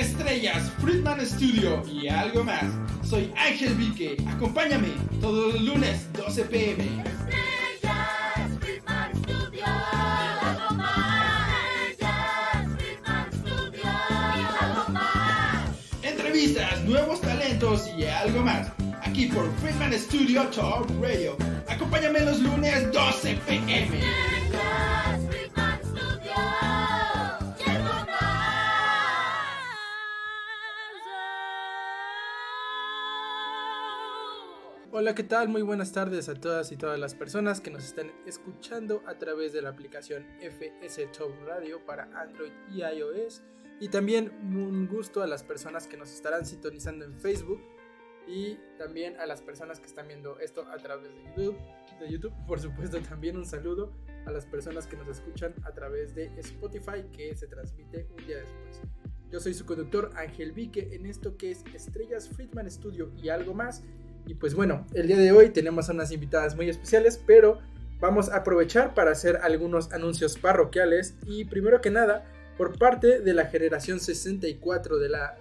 estrellas, Friedman Studio y algo más. Soy Ángel Vique. Acompáñame todos los lunes 12 pm. Estrellas, Friedman Studio y algo más. Estrellas, Friedman Studio y algo más. Entrevistas, nuevos talentos y algo más. Aquí por Friedman Studio Talk Radio. Acompáñame los lunes 12 pm. Hola, ¿qué tal? Muy buenas tardes a todas y todas las personas que nos están escuchando a través de la aplicación FS Top Radio para Android y iOS. Y también un gusto a las personas que nos estarán sintonizando en Facebook y también a las personas que están viendo esto a través de YouTube. De YouTube, por supuesto, también un saludo a las personas que nos escuchan a través de Spotify que se transmite un día después. Yo soy su conductor Ángel Vique en esto que es Estrellas Friedman Studio y algo más. Y pues bueno, el día de hoy tenemos a unas invitadas muy especiales, pero vamos a aprovechar para hacer algunos anuncios parroquiales. Y primero que nada, por parte de la generación 64 de la,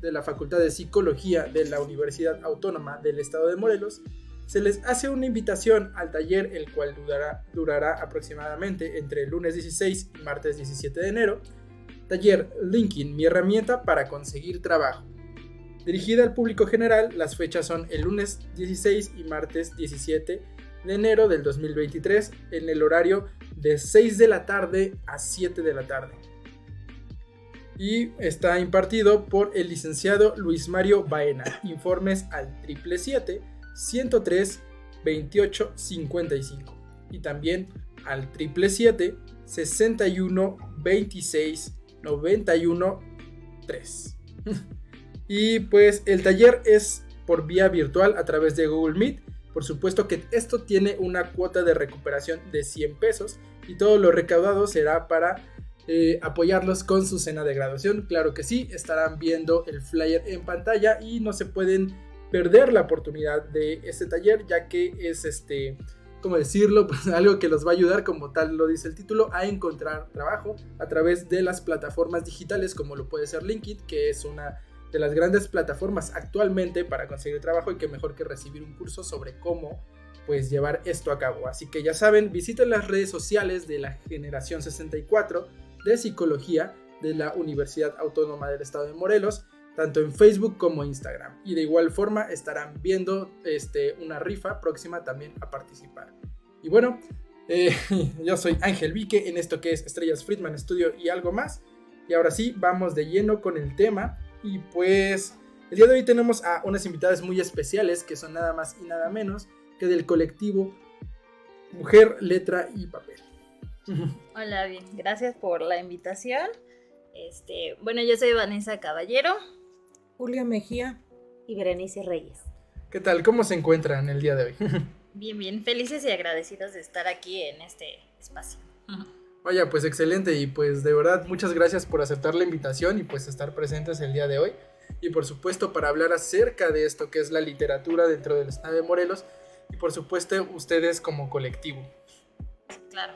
de la Facultad de Psicología de la Universidad Autónoma del Estado de Morelos, se les hace una invitación al taller, el cual durará, aproximadamente entre lunes 16 y martes 17 de enero. Taller LinkedIn, mi herramienta para conseguir trabajo. Dirigida al público general, las fechas son el lunes 16 y martes 17 de enero del 2023 en el horario de 6 de la tarde a 7 de la tarde. Y está impartido por el licenciado Luis Mario Baena. Informes al 777 103 28 55 y también al 777 61 26 91 3. Y pues el taller es por vía virtual a través de Google Meet. Por supuesto que esto tiene una cuota de recuperación de 100 pesos y todo lo recaudado será para eh, apoyarlos con su cena de graduación. Claro que sí, estarán viendo el flyer en pantalla y no se pueden perder la oportunidad de este taller ya que es este... ¿Cómo decirlo? Pues algo que los va a ayudar, como tal lo dice el título, a encontrar trabajo a través de las plataformas digitales como lo puede ser LinkedIn, que es una de las grandes plataformas actualmente para conseguir trabajo y que mejor que recibir un curso sobre cómo pues llevar esto a cabo. Así que ya saben, visiten las redes sociales de la generación 64 de psicología de la Universidad Autónoma del Estado de Morelos, tanto en Facebook como Instagram. Y de igual forma estarán viendo este, una rifa próxima también a participar. Y bueno, eh, yo soy Ángel Vique en esto que es Estrellas Friedman Studio y algo más. Y ahora sí, vamos de lleno con el tema. Y pues el día de hoy tenemos a unas invitadas muy especiales que son nada más y nada menos que del colectivo Mujer, Letra y Papel. Hola, bien, gracias por la invitación. Este, bueno, yo soy Vanessa Caballero. Julia Mejía. y Berenice Reyes. ¿Qué tal? ¿Cómo se encuentran el día de hoy? Bien, bien, felices y agradecidos de estar aquí en este espacio. Vaya, pues excelente y pues de verdad muchas gracias por aceptar la invitación y pues estar presentes el día de hoy. Y por supuesto para hablar acerca de esto que es la literatura dentro del estado de Morelos y por supuesto ustedes como colectivo. Claro.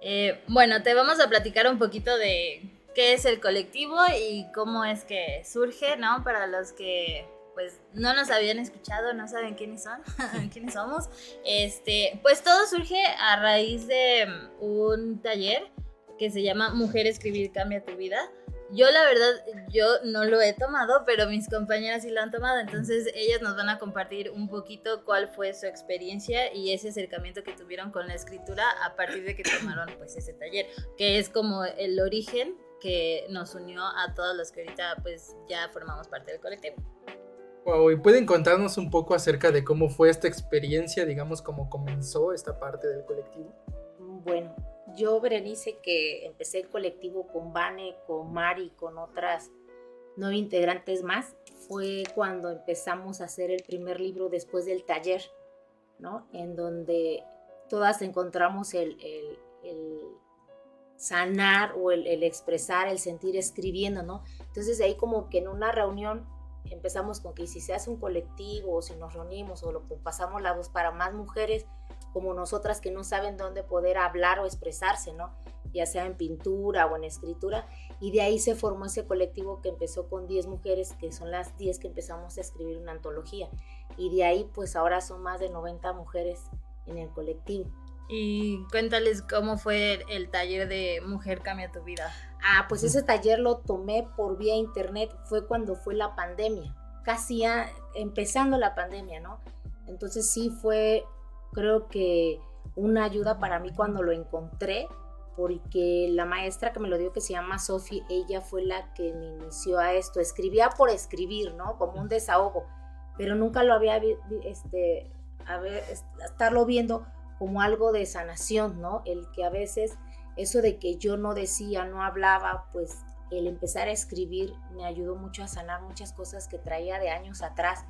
Eh, bueno, te vamos a platicar un poquito de qué es el colectivo y cómo es que surge, ¿no? Para los que pues no nos habían escuchado, no saben quiénes son, quiénes somos. Este, pues todo surge a raíz de mm, un taller que se llama Mujer Escribir Cambia tu Vida. Yo la verdad, yo no lo he tomado, pero mis compañeras sí lo han tomado, entonces ellas nos van a compartir un poquito cuál fue su experiencia y ese acercamiento que tuvieron con la escritura a partir de que tomaron pues ese taller, que es como el origen que nos unió a todos los que ahorita pues ya formamos parte del colectivo. Wow, ¿y pueden contarnos un poco acerca de cómo fue esta experiencia, digamos, cómo comenzó esta parte del colectivo? Bueno, yo, Berenice, que empecé el colectivo con Vane, con Mari, con otras nueve integrantes más, fue cuando empezamos a hacer el primer libro después del taller, ¿no? En donde todas encontramos el, sanar o el, el expresar, el sentir escribiendo, ¿no? Entonces ahí como que en una reunión empezamos con que si se hace un colectivo o si nos reunimos o lo pasamos la voz para más mujeres como nosotras que no saben dónde poder hablar o expresarse, ¿no? ya sea en pintura o en escritura, y de ahí se formó ese colectivo que empezó con 10 mujeres, que son las 10 que empezamos a escribir una antología, y de ahí pues ahora son más de 90 mujeres en el colectivo. Y cuéntales cómo fue el taller de Mujer Cambia tu Vida. Ah, pues ese taller lo tomé por vía internet, fue cuando fue la pandemia, casi empezando la pandemia, ¿no? Entonces sí fue, creo que una ayuda para mí cuando lo encontré, porque la maestra que me lo dio, que se llama Sophie, ella fue la que me inició a esto. Escribía por escribir, ¿no? Como un desahogo, pero nunca lo había, este, a ver, est- estarlo viendo como algo de sanación, ¿no? El que a veces eso de que yo no decía, no hablaba, pues el empezar a escribir me ayudó mucho a sanar muchas cosas que traía de años atrás.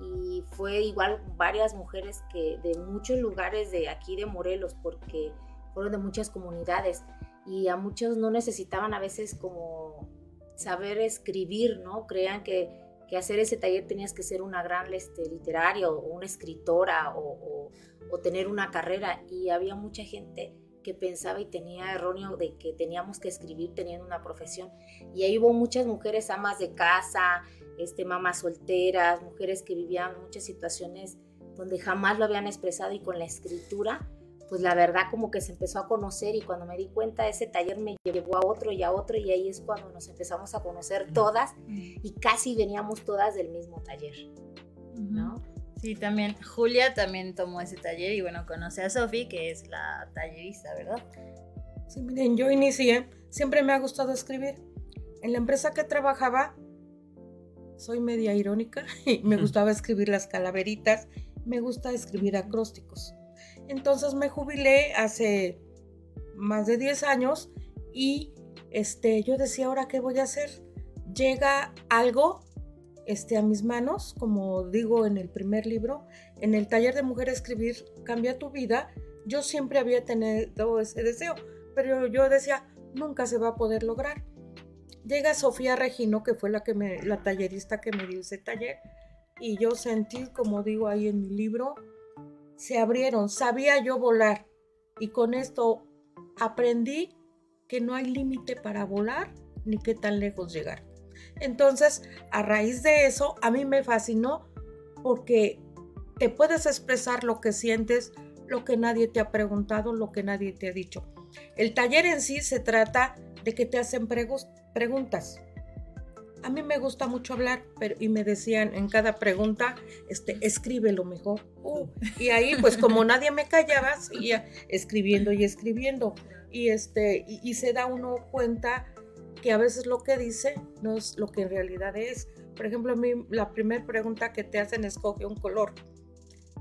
Y fue igual varias mujeres que de muchos lugares de aquí de Morelos, porque fueron de muchas comunidades y a muchos no necesitaban a veces como saber escribir, ¿no? Creían que, que hacer ese taller tenías que ser una gran este, literaria o una escritora o, tener una carrera y había mucha gente que pensaba y tenía erróneo de que teníamos que escribir teniendo una profesión. Y ahí hubo muchas mujeres amas de casa, este, mamás solteras, mujeres que vivían muchas situaciones donde jamás lo habían expresado y con la escritura, pues la verdad como que se empezó a conocer y cuando me di cuenta ese taller me llevó a otro y a otro y ahí es cuando nos empezamos a conocer todas y casi veníamos todas del mismo taller, ¿no? Sí, también Julia también tomó ese taller y bueno, conoce a Sofi, que es la tallerista, ¿verdad? Sí, miren, yo inicié, siempre me ha gustado escribir. En la empresa que trabajaba, soy media irónica, y me gustaba escribir las calaveritas, me gusta escribir acrósticos. Entonces me jubilé hace más de 10 años y este, yo decía, ¿ahora qué voy a hacer? Llega algo este, a mis manos, como digo en el primer libro, en el taller de Mujer Escribir, Cambia tu vida, yo siempre había tenido ese deseo, pero yo decía, nunca se va a poder lograr. Llega Sofía Regino, que fue la, que me, la tallerista que me dio ese taller, y yo sentí, como digo ahí en mi libro, se abrieron, sabía yo volar, y con esto aprendí que no hay límite para volar ni qué tan lejos llegar. Entonces, a raíz de eso, a mí me fascinó porque te puedes expresar lo que sientes, lo que nadie te ha preguntado, lo que nadie te ha dicho. El taller en sí se trata de que te hacen preguntas. A mí me gusta mucho hablar, pero y me decían en cada pregunta, este, escribe lo mejor. Uh, y ahí, pues como nadie me callaba, seguía escribiendo y escribiendo. Y este, y, y se da uno cuenta que a veces lo que dice no es lo que en realidad es. Por ejemplo, a mí la primera pregunta que te hacen es escoge un color.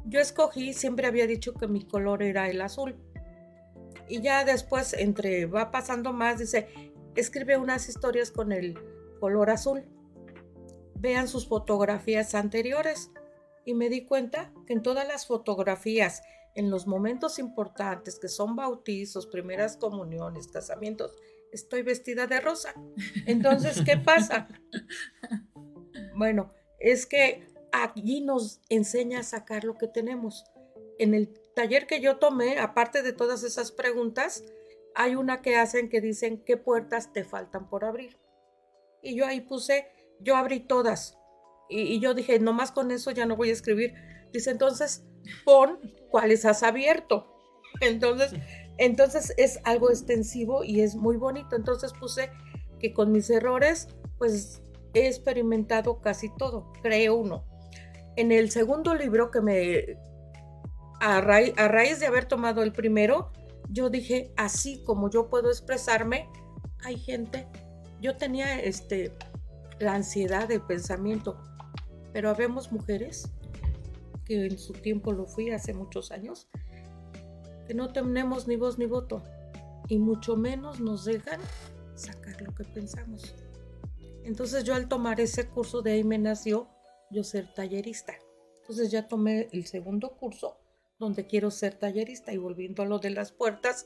Yo escogí, siempre había dicho que mi color era el azul. Y ya después, entre va pasando más, dice, escribe unas historias con el color azul. Vean sus fotografías anteriores. Y me di cuenta que en todas las fotografías, en los momentos importantes, que son bautizos, primeras comuniones, casamientos, estoy vestida de rosa. Entonces, ¿qué pasa? Bueno, es que allí nos enseña a sacar lo que tenemos. En el taller que yo tomé, aparte de todas esas preguntas, hay una que hacen que dicen qué puertas te faltan por abrir. Y yo ahí puse, yo abrí todas. Y, yo dije, nomás con eso ya no voy a escribir. Dice, entonces pon cuáles has abierto. Entonces, entonces es algo extensivo y es muy bonito. Entonces puse que con mis errores, pues he experimentado casi todo, creo uno. En el segundo libro que me, a, a raíz de haber tomado el primero, yo dije, así como yo puedo expresarme, hay gente, yo tenía este, la ansiedad del pensamiento, pero habemos mujeres, que en su tiempo lo fui hace muchos años, que no tenemos ni voz ni voto, y mucho menos nos dejan sacar lo que pensamos. Entonces yo al tomar ese curso de ahí me nació yo ser tallerista. Entonces ya tomé el segundo curso donde quiero ser tallerista y volviendo a lo de las puertas,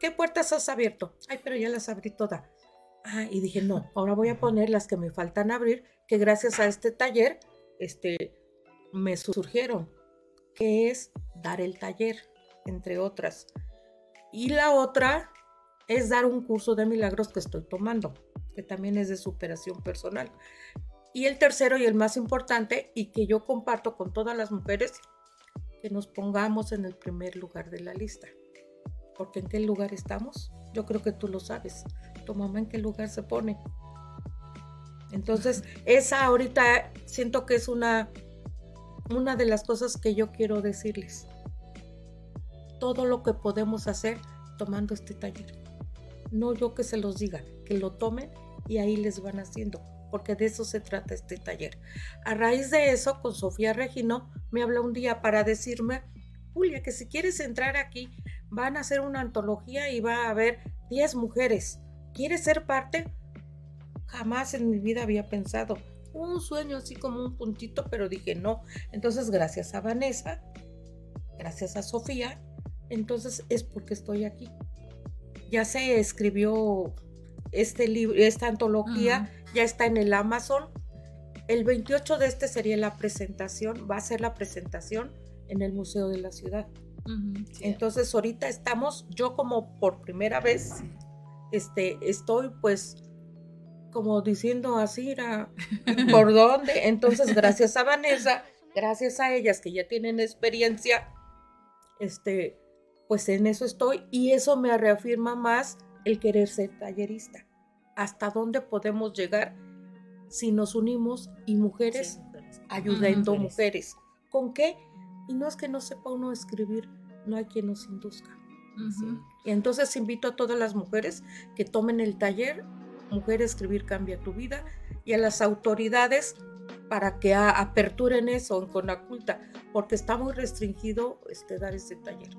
¿qué puertas has abierto? Ay, pero ya las abrí todas. Ah, y dije, no, ahora voy a poner las que me faltan abrir, que gracias a este taller, este, me surgieron, que es dar el taller, entre otras. Y la otra es dar un curso de milagros que estoy tomando, que también es de superación personal. Y el tercero y el más importante, y que yo comparto con todas las mujeres, que nos pongamos en el primer lugar de la lista. Porque en qué lugar estamos, yo creo que tú lo sabes. Tu mamá en qué lugar se pone. Entonces, esa ahorita siento que es una, una de las cosas que yo quiero decirles. Todo lo que podemos hacer tomando este taller. No yo que se los diga, que lo tomen y ahí les van haciendo, porque de eso se trata este taller. A raíz de eso, con Sofía Regino, me habla un día para decirme, Julia, que si quieres entrar aquí, van a hacer una antología y va a haber 10 mujeres. ¿Quieres ser parte? Jamás en mi vida había pensado. Un sueño así como un puntito, pero dije no. Entonces, gracias a Vanessa, gracias a Sofía, entonces es porque estoy aquí. Ya se escribió este libro, esta antología, ya está en el Amazon. El 28 de este sería la presentación, va a ser la presentación en el Museo de la Ciudad. Sí. Entonces ahorita estamos, yo como por primera vez, este, estoy pues como diciendo así, era, ¿por dónde? Entonces gracias a Vanessa, gracias a ellas que ya tienen experiencia, este, pues en eso estoy y eso me reafirma más el querer ser tallerista. ¿Hasta dónde podemos llegar si nos unimos y mujeres ayudando mujeres? ¿Con qué? Y no es que no sepa uno escribir, no hay quien nos induzca. Y entonces invito a todas las mujeres que tomen el taller Mujer Escribir Cambia Tu Vida y a las autoridades para que a- aperturen eso en Conaculta, porque está muy restringido este, dar ese taller.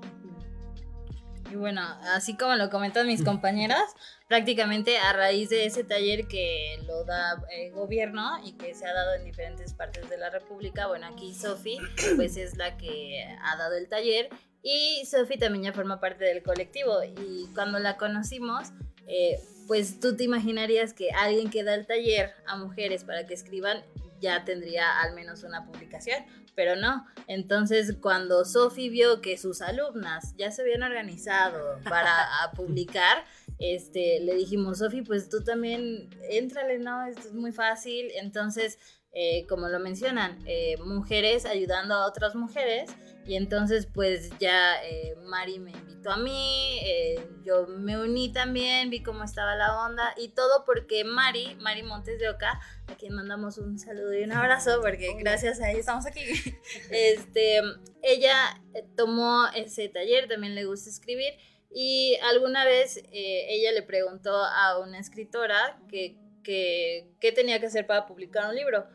Y bueno, así como lo comentan mis compañeras, prácticamente a raíz de ese taller que lo da el gobierno y que se ha dado en diferentes partes de la República, bueno, aquí Sofi pues es la que ha dado el taller y Sofi también ya forma parte del colectivo. Y cuando la conocimos, eh, pues tú te imaginarías que alguien que da el taller a mujeres para que escriban ya tendría al menos una publicación, pero no. Entonces, cuando Sofi vio que sus alumnas ya se habían organizado para publicar, este, le dijimos, Sofi, pues tú también, éntrale, ¿no? Esto es muy fácil. Entonces, eh, como lo mencionan, eh, mujeres ayudando a otras mujeres. Y entonces, pues ya eh, Mari me invitó a mí, eh, yo me uní también, vi cómo estaba la onda y todo porque Mari, Mari Montes de Oca, a quien mandamos un saludo y un abrazo porque gracias a ella estamos aquí. Este, ella eh, tomó ese taller, también le gusta escribir y alguna vez eh, ella le preguntó a una escritora que, que, qué tenía que hacer para publicar un libro.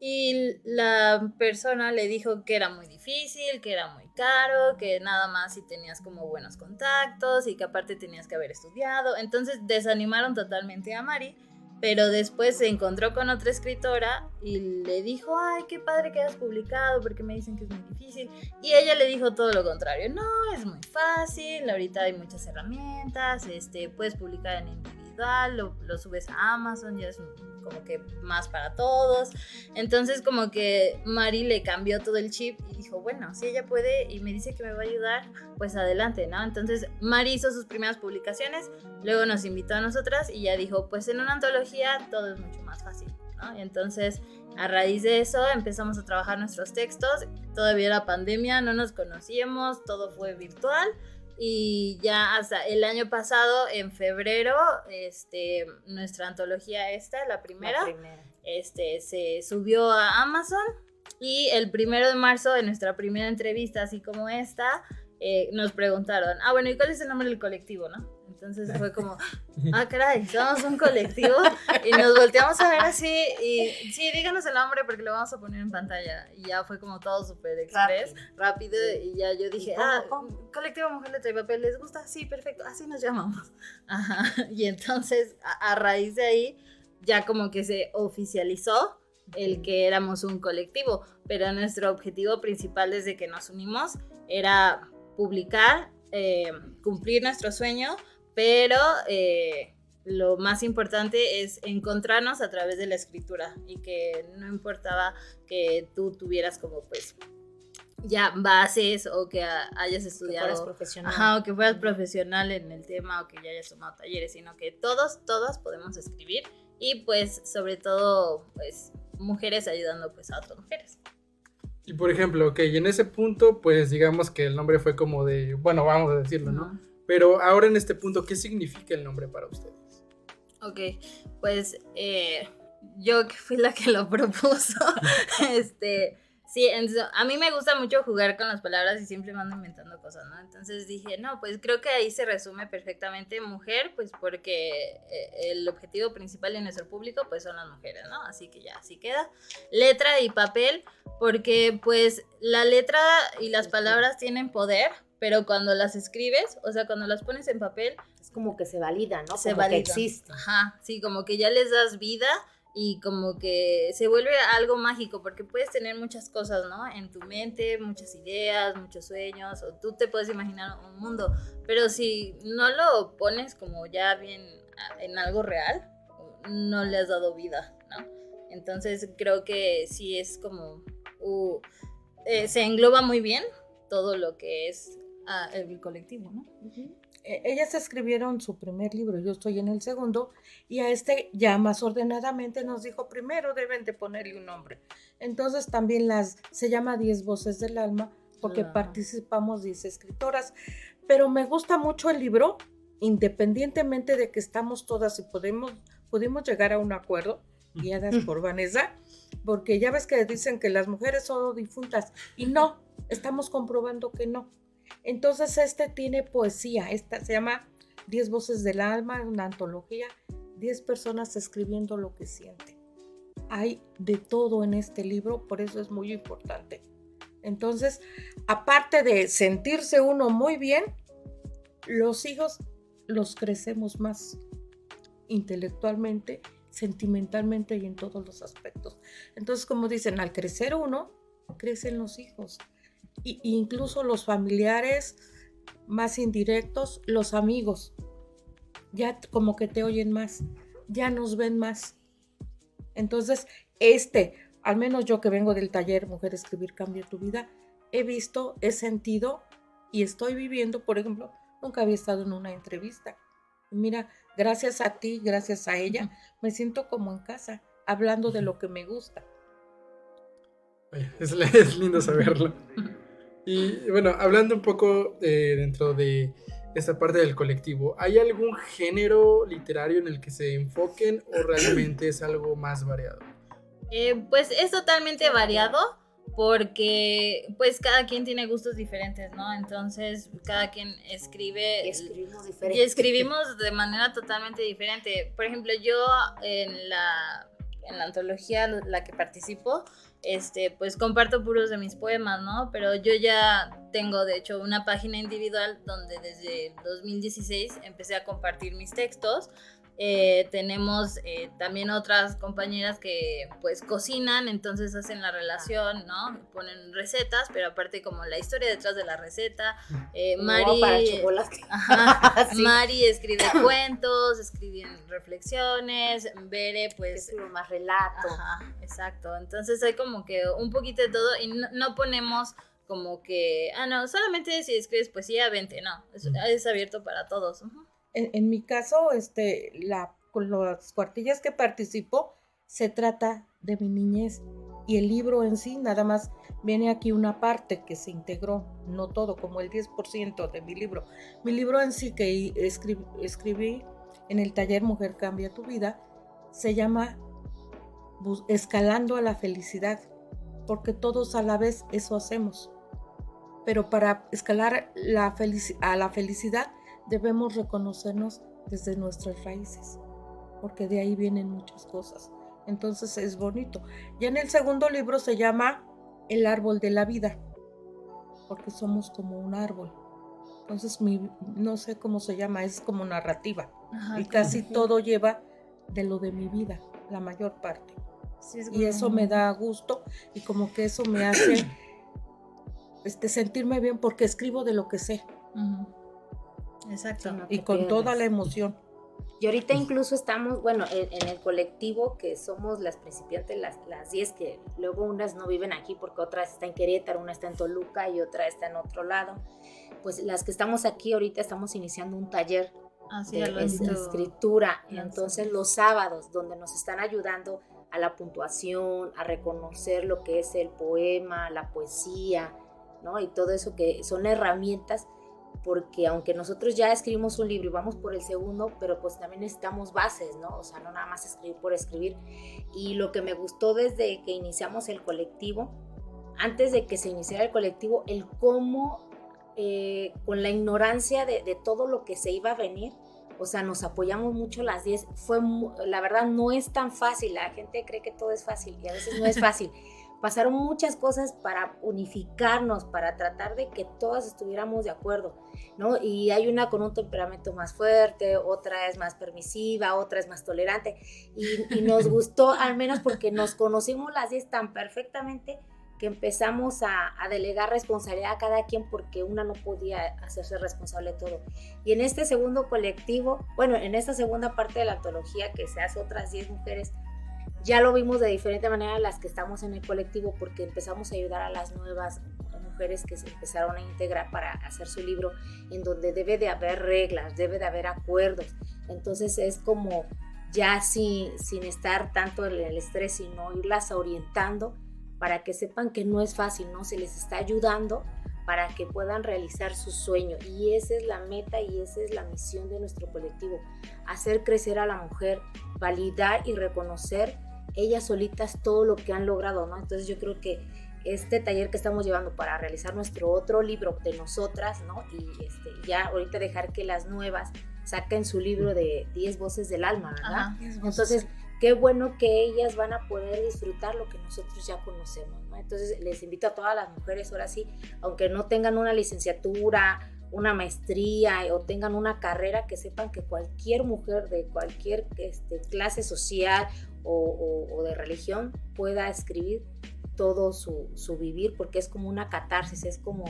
Y la persona le dijo que era muy difícil, que era muy caro, que nada más si tenías como buenos contactos y que aparte tenías que haber estudiado. Entonces desanimaron totalmente a Mari, pero después se encontró con otra escritora y le dijo, ay, qué padre que hayas publicado porque me dicen que es muy difícil. Y ella le dijo todo lo contrario, no, es muy fácil, ahorita hay muchas herramientas, este, puedes publicar en individual, lo, lo subes a Amazon, ya es como que más para todos. Entonces como que Mari le cambió todo el chip y dijo, bueno, si ella puede y me dice que me va a ayudar, pues adelante, ¿no? Entonces Mari hizo sus primeras publicaciones, luego nos invitó a nosotras y ya dijo, pues en una antología todo es mucho más fácil, ¿no? Entonces a raíz de eso empezamos a trabajar nuestros textos, todavía era pandemia, no nos conocíamos, todo fue virtual y ya hasta el año pasado, en febrero, este, nuestra antología esta, la primera, La primera. este, se subió a Amazon y el primero de marzo, en nuestra primera entrevista, así como esta, eh, nos preguntaron, ah, bueno, ¿y cuál es el nombre del colectivo, no? Entonces fue como, ah, caray, somos un colectivo y nos volteamos a ver así y sí, díganos el nombre porque lo vamos a poner en pantalla y ya fue como todo súper express, rápido, y ya yo dije, ah, cómo? colectivo Mujer Letra y Papel, ¿les gusta? Sí, perfecto, así nos llamamos. Ajá. Y entonces, a, a raíz de ahí, ya como que se oficializó el que éramos un colectivo, pero nuestro objetivo principal desde que nos unimos era publicar, eh, cumplir nuestro sueño, pero eh, lo más importante es encontrarnos a través de la escritura y que no importaba que tú tuvieras como pues ya bases o que ha- hayas Que estudiado. fueras profesional. Ajá, o que fueras profesional en el tema o que ya hayas tomado talleres, sino que todos, todas podemos escribir y pues sobre todo pues mujeres ayudando pues a otras mujeres. Y por ejemplo, ok, y en ese punto, pues digamos que el nombre fue como de, bueno, vamos a decirlo, ¿no? Pero ahora en este punto, ¿qué significa el nombre para ustedes? Ok, pues eh, yo que fui la que lo propuso, este, sí, a mí me gusta mucho jugar con las palabras y siempre me ando inventando cosas, ¿no? Entonces dije, no, pues creo que ahí se resume perfectamente mujer, pues porque eh, el objetivo principal de nuestro público pues son las mujeres, ¿no? Así que ya, así queda. Letra y papel, porque pues la letra y las palabras tienen poder. Pero cuando las escribes, o sea, cuando las pones en papel, Es como que se valida, ¿no? se como que valida. existe. Ajá, sí, como que ya les das vida y como que se vuelve algo mágico porque puedes tener muchas cosas, ¿no? En tu mente, muchas ideas, muchos sueños, o tú te puedes imaginar un mundo, pero si no lo pones como ya bien a- en algo real, no le has dado vida, ¿no? Entonces creo que sí es como, uh, eh, se engloba muy bien todo lo que es ah, el colectivo, ¿no? Eh, ellas escribieron su primer libro, yo estoy en el segundo, y a este ya más ordenadamente nos dijo, primero deben de ponerle un nombre. Entonces también las, se llama Diez Voces del Alma, porque Claro. participamos 10 escritoras. Pero me gusta mucho el libro, independientemente de que estamos todas y podemos, pudimos llegar a un acuerdo, guiadas por Vanessa, porque ya ves que dicen que las mujeres son difuntas, y no, estamos comprobando que no. Entonces este tiene poesía, esta se llama Diez voces del alma, una antología, diez personas escribiendo lo que sienten. Hay de todo en este libro, por eso es muy importante. Entonces, aparte de sentirse uno muy bien, los hijos los crecemos más intelectualmente, sentimentalmente y en todos los aspectos. Entonces, como dicen, al crecer uno, crecen los hijos. Incluso los familiares más indirectos, los amigos, ya como que te oyen más, ya nos ven más. Entonces, este, al menos yo que vengo del taller Mujer Escribir Cambia tu Vida, he visto, he sentido y estoy viviendo, por ejemplo, nunca había estado en una entrevista. Mira, gracias a ti, gracias a ella, me siento como en casa, hablando de lo que me gusta. Oye, Es, es lindo saberlo. Y bueno, hablando un poco eh, dentro de esta parte del colectivo, ¿hay algún género literario en el que se enfoquen o realmente es algo más variado? Eh, pues es totalmente variado porque pues cada quien tiene gustos diferentes, ¿no? Entonces cada quien escribe Y escribimos diferente. y escribimos de manera totalmente diferente. Por ejemplo, yo en la, en la antología la que participo, este, pues comparto puros de mis poemas, ¿no? Pero yo ya tengo, de hecho, una página individual donde desde el 2016 empecé a compartir mis textos. Eh, tenemos eh, también otras compañeras que pues cocinan, entonces hacen la relación, ¿no? Ponen recetas, pero aparte como la historia detrás de la receta. Eh, Mari, para chocolate. Ajá. Sí. Mari escribe cuentos, escribe reflexiones, Bere pues... escribo más relato. Ajá, exacto. Entonces hay como que un poquito de todo y no, no ponemos como que, ah, no, solamente si escribes poesía, vente, no, es, es abierto para todos. Ujú. En, en mi caso, este, la, con las cuartillas que participo, se trata de mi niñez. Y el libro en sí, nada más viene aquí una parte que se integró, no todo, como el 10% de mi libro. Mi libro en sí que escribí, escribí en el taller Mujer Cambia tu Vida, se llama Escalando a la Felicidad, porque todos a la vez eso hacemos. Pero para escalar la a la felicidad, debemos reconocernos desde nuestras raíces, porque de ahí vienen muchas cosas. Entonces es bonito. Ya en el segundo libro se llama El árbol de la vida, porque somos como un árbol. Entonces mi, no sé cómo se llama, es como narrativa. Ajá, Y casi Ujú. todo lleva de lo de mi vida, la mayor parte. sí, es Y eso me da gusto y como que eso me hace este, sentirme bien porque escribo de lo que sé Ujú. Exacto. No y con toda la emoción. Y ahorita incluso estamos, bueno, en, en el colectivo que somos las principiantes, las, las 10, que luego unas no viven aquí porque otras están en Querétaro, una está en Toluca y otra está en otro lado. Pues las que estamos aquí ahorita estamos iniciando un taller Así de es- escritura. Entonces los sábados, donde nos están ayudando a la puntuación, a reconocer lo que es el poema, la poesía, ¿no? Y todo eso que son herramientas, porque aunque nosotros ya escribimos un libro y vamos por el segundo, pero pues también necesitamos bases, ¿no? O sea, no nada más escribir por escribir. Y lo que me gustó desde que iniciamos el colectivo, antes de que se iniciara el colectivo, el cómo, eh, con la ignorancia de, de todo lo que se iba a venir, o sea, nos apoyamos mucho las 10. Fue, la verdad, no es tan fácil. La gente cree que todo es fácil y a veces no es fácil. Pasaron muchas cosas para unificarnos, para tratar de que todas estuviéramos de acuerdo, ¿no? Y hay una con un temperamento más fuerte, otra es más permisiva, otra es más tolerante. Y, y nos gustó, al menos porque nos conocimos las 10 tan perfectamente que empezamos a, a delegar responsabilidad a cada quien porque una no podía hacerse responsable de todo. Y en este segundo colectivo, bueno, en esta segunda parte de la antología que se hace otras 10 mujeres, ya lo vimos de diferente manera las que estamos en el colectivo porque empezamos a ayudar a las nuevas mujeres que se empezaron a integrar para hacer su libro en donde debe de haber reglas, debe de haber acuerdos. Entonces es como ya sin, sin estar tanto en el estrés, sino irlas orientando para que sepan que no es fácil, ¿no? Se les está ayudando para que puedan realizar su sueño. Y esa es la meta y esa es la misión de nuestro colectivo, hacer crecer a la mujer, validar y reconocer ellas solitas todo lo que han logrado, ¿no? Entonces yo creo que este taller que estamos llevando para realizar nuestro otro libro de nosotras, ¿no? Y este, ya ahorita dejar que las nuevas saquen su libro de 10 voces del alma, ¿verdad? Ajá. Entonces, qué bueno que ellas van a poder disfrutar lo que nosotros ya conocemos, ¿no? Entonces, les invito a todas las mujeres, ahora sí, aunque no tengan una licenciatura, una maestría o tengan una carrera, que sepan que cualquier mujer de cualquier este, clase social o, de religión pueda escribir todo su, su vivir, porque es como una catarsis, es como,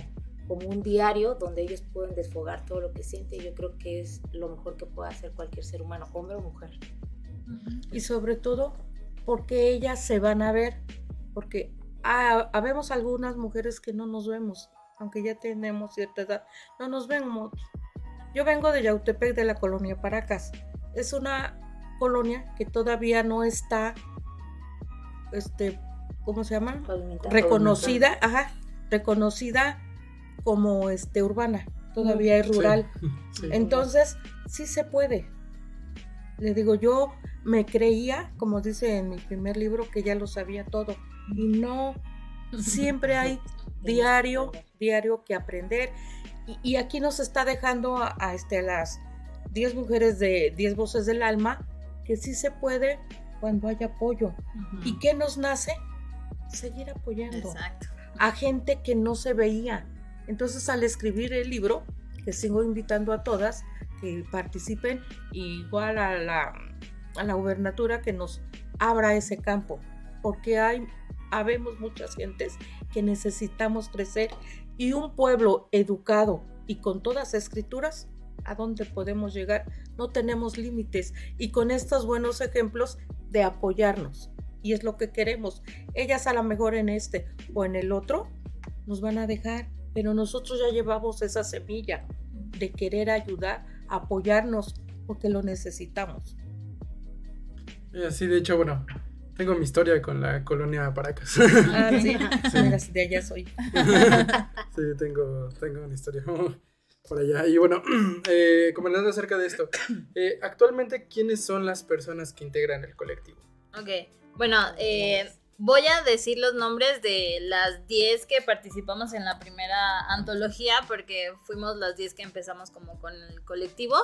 como un diario donde ellos pueden desfogar todo lo que sienten. Yo creo que es lo mejor que puede hacer cualquier ser humano, hombre o mujer. y sobre todo porque ellas se van a ver, porque ha- habemos algunas mujeres que no nos vemos, aunque ya tenemos cierta edad, no nos vemos. Yo vengo de Yautepec, de la colonia Paracas. Es una colonia que todavía no está, este, ¿cómo se llama? Pavimentar. Reconocida, ajá, reconocida como este urbana, todavía es rural. Sí. Entonces, sí se puede. Le digo, yo me creía, como dice en mi primer libro, que ya lo sabía todo. Y no, siempre hay diario, diario que aprender. Y, y aquí nos está dejando a, a, este, a las 10 mujeres de 10 voces del alma, que sí se puede cuando hay apoyo. ¿Y qué nos nace? Seguir apoyando Exacto. a gente que no se veía. Entonces al escribir el libro, que sigo invitando a todas que participen, igual a la, a la gubernatura que nos abra ese campo, porque hay, habemos muchas gentes que necesitamos crecer y un pueblo educado y con todas escrituras, ¿a dónde podemos llegar? No tenemos límites y con estos buenos ejemplos de apoyarnos. Y es lo que queremos. Ellas a lo mejor en este o en el otro nos van a dejar, pero nosotros ya llevamos esa semilla de querer ayudar, apoyarnos, porque lo necesitamos. Eh, Sí, de hecho, bueno, tengo mi historia con la colonia Paracas. Ah, sí, de allá soy. Sí, tengo, tengo una historia por allá. Y bueno, eh, comentando acerca de esto, eh, actualmente, ¿quiénes son las personas que integran el colectivo? Ok, bueno, eh, voy a decir los nombres de las 10 que participamos en la primera antología, porque fuimos las 10 que empezamos como con el colectivo.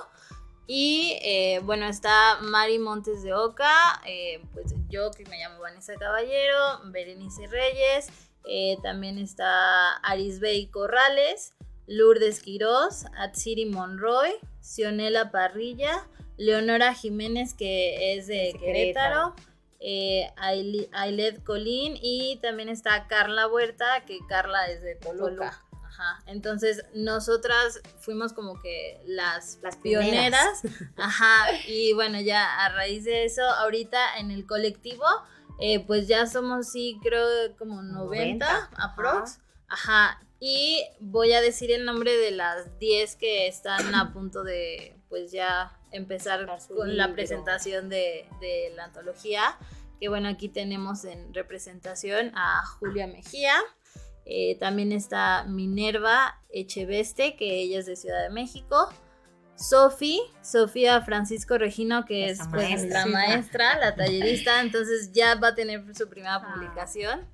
Y eh, bueno, está Mari Montes de Oca, eh, pues yo que me llamo Vanessa Caballero, Berenice Reyes, eh, también está Arisbey Corrales, Lourdes Quirós, Atsiri Monroy, Sionela Parrilla, Leonora Jiménez, que es de Es Querétaro, Querétaro. eh, Aile- Ailed Colín y también está Carla Huerta, que Carla es de Toluca. Toluca. Ajá. Entonces, nosotras fuimos como que las, Las pioneras. Ajá. Y bueno, ya a raíz de eso, ahorita en el colectivo, eh, pues ya somos, sí, creo como 90, 90, aprox. Ajá. Y voy a decir el nombre de las 10 que están a punto de, pues ya empezar con la libro. presentación de, de la antología. Que bueno, aquí tenemos en representación a Julia Mejía. Eh, también está Minerva Echeveste, que ella es de Ciudad de México. Sofi, Sofía Francisco Regino, que es pues, maestra. la maestra, la tallerista, entonces ya va a tener su primera Ah. publicación.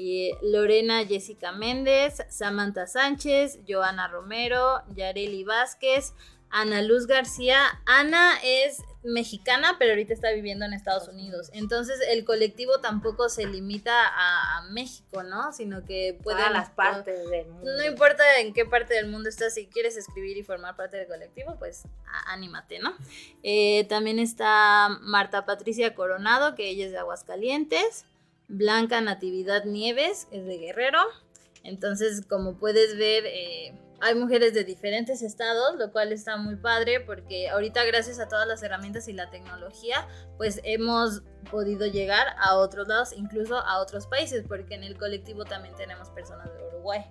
Y Lorena Jessica Méndez, Samantha Sánchez, Joana Romero, Yareli Vázquez, Ana Luz García. Ana es mexicana, pero ahorita está viviendo en Estados Unidos. Entonces el colectivo tampoco se limita a, a México, ¿no? Sino que puede Todas las partes del mundo. no importa en qué parte del mundo estás, si quieres escribir y formar parte del colectivo, pues á- anímate, ¿no? Eh, también está Marta Patricia Coronado, que ella es de Aguascalientes. Blanca Natividad Nieves, que es de Guerrero. Entonces, como puedes ver, eh, hay mujeres de diferentes estados, lo cual está muy padre porque ahorita gracias a todas las herramientas y la tecnología, pues hemos podido llegar a otros lados, incluso a otros países, porque en el colectivo también tenemos personas de Uruguay.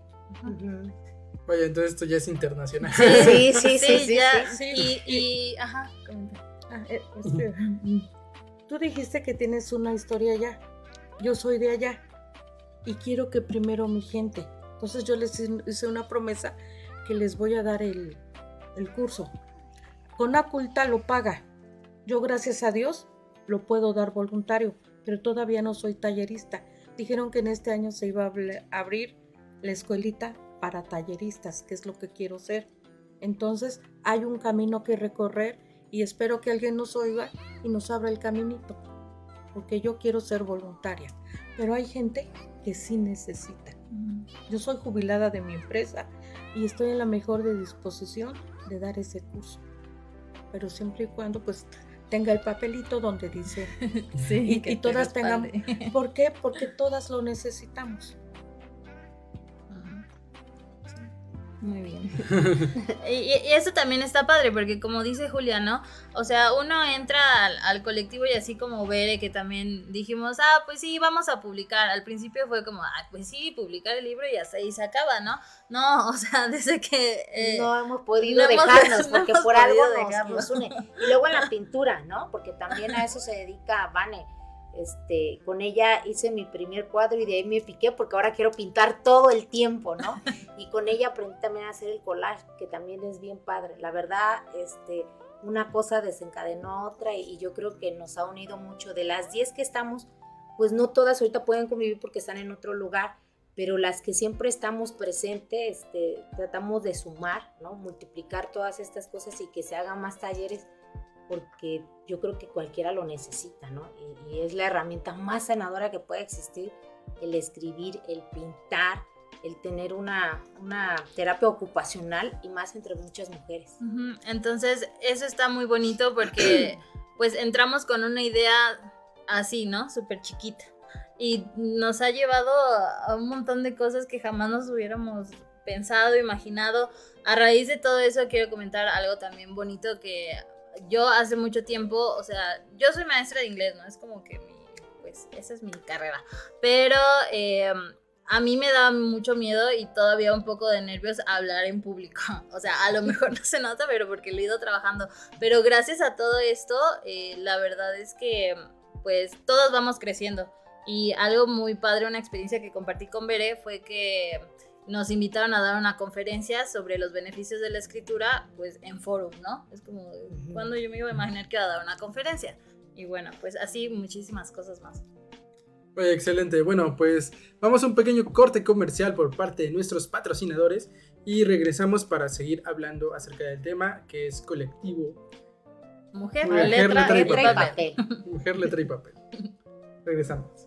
Vaya, entonces esto ya es internacional. Sí, sí, sí, sí, ya, sí. Y, y, ajá, comenta. Ah, eh, espera. Tú dijiste que tienes una historia allá. Yo soy de allá. Y quiero que primero mi gente. Entonces yo les hice una promesa que les voy a dar el, curso. Conaculta lo paga. Yo gracias a Dios lo puedo dar voluntario, pero todavía no soy tallerista. Dijeron que en este año se iba a abrir la escuelita para talleristas, que es lo que quiero ser. Entonces hay un camino que recorrer y espero que alguien nos oiga y nos abra el caminito, porque yo quiero ser voluntaria, pero hay gente que sí necesita. Yo soy jubilada de mi empresa y estoy en la mejor de disposición de dar ese curso, pero siempre y cuando pues tenga el papelito donde dice, Sí, y- y todas tengan- ¿por qué? Porque todas lo necesitamos. Muy bien. y, eso también está padre, porque como dice Julia, ¿no? O sea, uno entra al, al colectivo y así como Bere, que también dijimos, ah, pues sí, vamos a publicar. Al principio fue como, ah, pues sí, publicar el libro y hasta ahí se acaba, ¿no? No, o sea, desde que... eh, no hemos podido no dejarnos, no porque por algo nos, nos une. Y luego en la pintura, ¿no? Porque también a eso se dedica Vane. Este, con ella hice mi primer cuadro y de ahí me piqué porque ahora quiero pintar todo el tiempo, ¿no? Y con ella aprendí también a hacer el collage, que también es bien padre. La verdad, este, una cosa desencadenó a otra y, y yo creo que nos ha unido mucho. De las 10 que estamos, pues no todas ahorita pueden convivir porque están en otro lugar, pero las que siempre estamos presentes, este, tratamos de sumar, ¿no? Multiplicar todas estas cosas y que se hagan más talleres, porque yo creo que cualquiera lo necesita, ¿no? Y, y es la herramienta más sanadora que puede existir, el escribir, el pintar, el tener una, una terapia ocupacional y más entre muchas mujeres. Entonces, eso está muy bonito porque pues entramos con una idea así, ¿no? Súper chiquita. Y nos ha llevado a a un montón de cosas que jamás nos hubiéramos pensado, imaginado. A raíz de todo eso quiero comentar algo también bonito que yo hace mucho tiempo, o sea, yo soy maestra de inglés, ¿no? Es como que mi, pues esa es mi carrera. Pero eh, a mí me da mucho miedo y todavía un poco de nervios hablar en público. O sea, a lo mejor no se nota, pero porque lo he ido trabajando. Pero gracias a todo esto, eh, la verdad es que pues todos vamos creciendo. Y algo muy padre, una experiencia que compartí con Bere fue que nos invitaron a dar una conferencia sobre los beneficios de la escritura, pues en forum, ¿no? Es como, cuando yo me iba a imaginar que iba a dar una conferencia? Y bueno, pues así muchísimas cosas más. Oye, excelente. Bueno, pues vamos a un pequeño corte comercial por parte de nuestros patrocinadores y regresamos para seguir hablando acerca del tema que es colectivo Mujer, Mujer, letra, letra y y Letra y papel. papel. Mujer, letra y papel. Regresamos.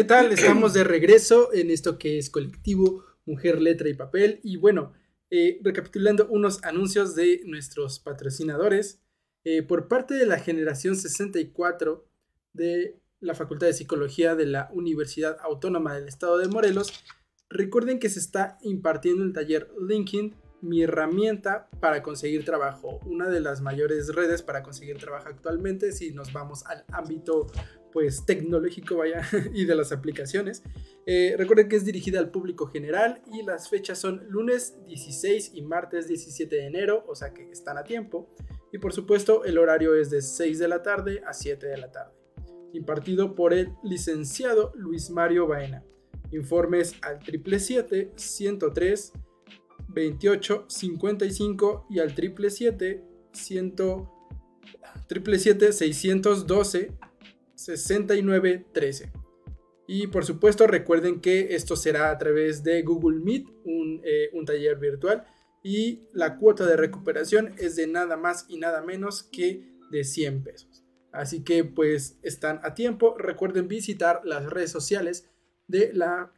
¿Qué tal? Estamos de regreso en esto que es colectivo Mujer, Letra y Papel. Y bueno, eh, recapitulando unos anuncios de nuestros patrocinadores. eh, por parte de la generación 64 de la Facultad de Psicología de la Universidad Autónoma del Estado de Morelos, recuerden que se está impartiendo el taller LinkedIn, mi herramienta para conseguir trabajo, una de las mayores redes para conseguir trabajo actualmente si nos vamos al ámbito pues tecnológico vaya y de las aplicaciones. Eh, recuerden que es dirigida al público general y las fechas son lunes 16 y martes 17 de enero, o sea que están a tiempo. Y por supuesto el horario es de 6 de la tarde a 7 de la tarde. Impartido por el licenciado Luis Mario Baena. Informes al 777 103 28 55 y al 777 100 777 612 6913. Y por supuesto recuerden que esto será a través de Google Meet, un, eh, un, taller virtual. Y la cuota de recuperación es de nada más y nada menos que de 100 pesos. Así que pues están a tiempo. Recuerden visitar las redes sociales de la,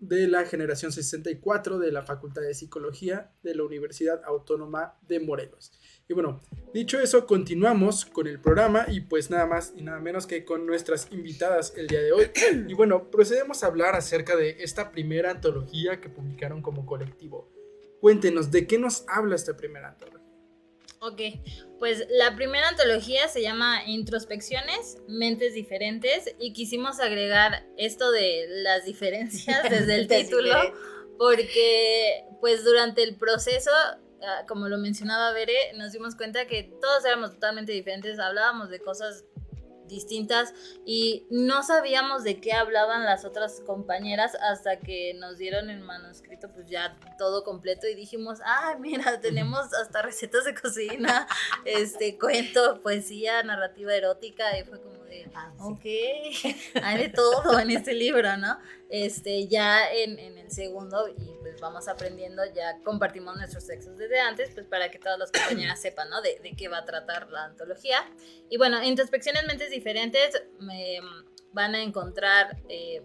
de la generación 64 de la Facultad de Psicología de la Universidad Autónoma de Morelos. Y bueno, dicho eso, continuamos con el programa y pues nada más y nada menos que con nuestras invitadas el día de hoy. Y bueno, procedemos a hablar acerca de esta primera antología que publicaron como colectivo. Cuéntenos, ¿de qué nos habla esta primera antología? Ok, pues la primera antología se llama Introspecciones, Mentes Diferentes y quisimos agregar esto de las diferencias desde el título porque pues durante el proceso como lo mencionaba Bere, nos dimos cuenta que todos éramos totalmente diferentes, hablábamos de cosas distintas y no sabíamos de qué hablaban las otras compañeras hasta que nos dieron el manuscrito pues ya todo completo y dijimos, ah, mira, tenemos hasta recetas de cocina, este cuento, poesía, narrativa erótica y fue como de, ah, ok, hay de todo en este libro, ¿no? Este, ya en, en el segundo y pues vamos aprendiendo, ya compartimos nuestros textos desde antes, pues para que todas las compañeras sepan, ¿no? De, de qué va a tratar la antología. Y bueno, introspecciones mentes diferentes me van a encontrar... Eh,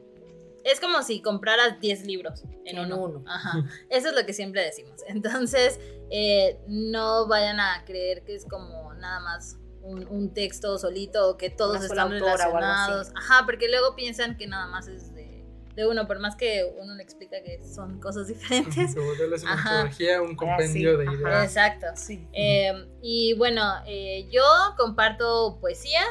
es como si compraras 10 libros en, en uno. uno. Ajá. Eso es lo que siempre decimos. Entonces, eh, no vayan a creer que es como nada más un, un texto solito o que todos Una están relacionados. Ajá, porque luego piensan que nada más es de de uno, por más que uno le explica que son cosas diferentes. La un compendio de ajá. ideas. Exacto. Sí. Eh, y bueno, eh, yo comparto poesía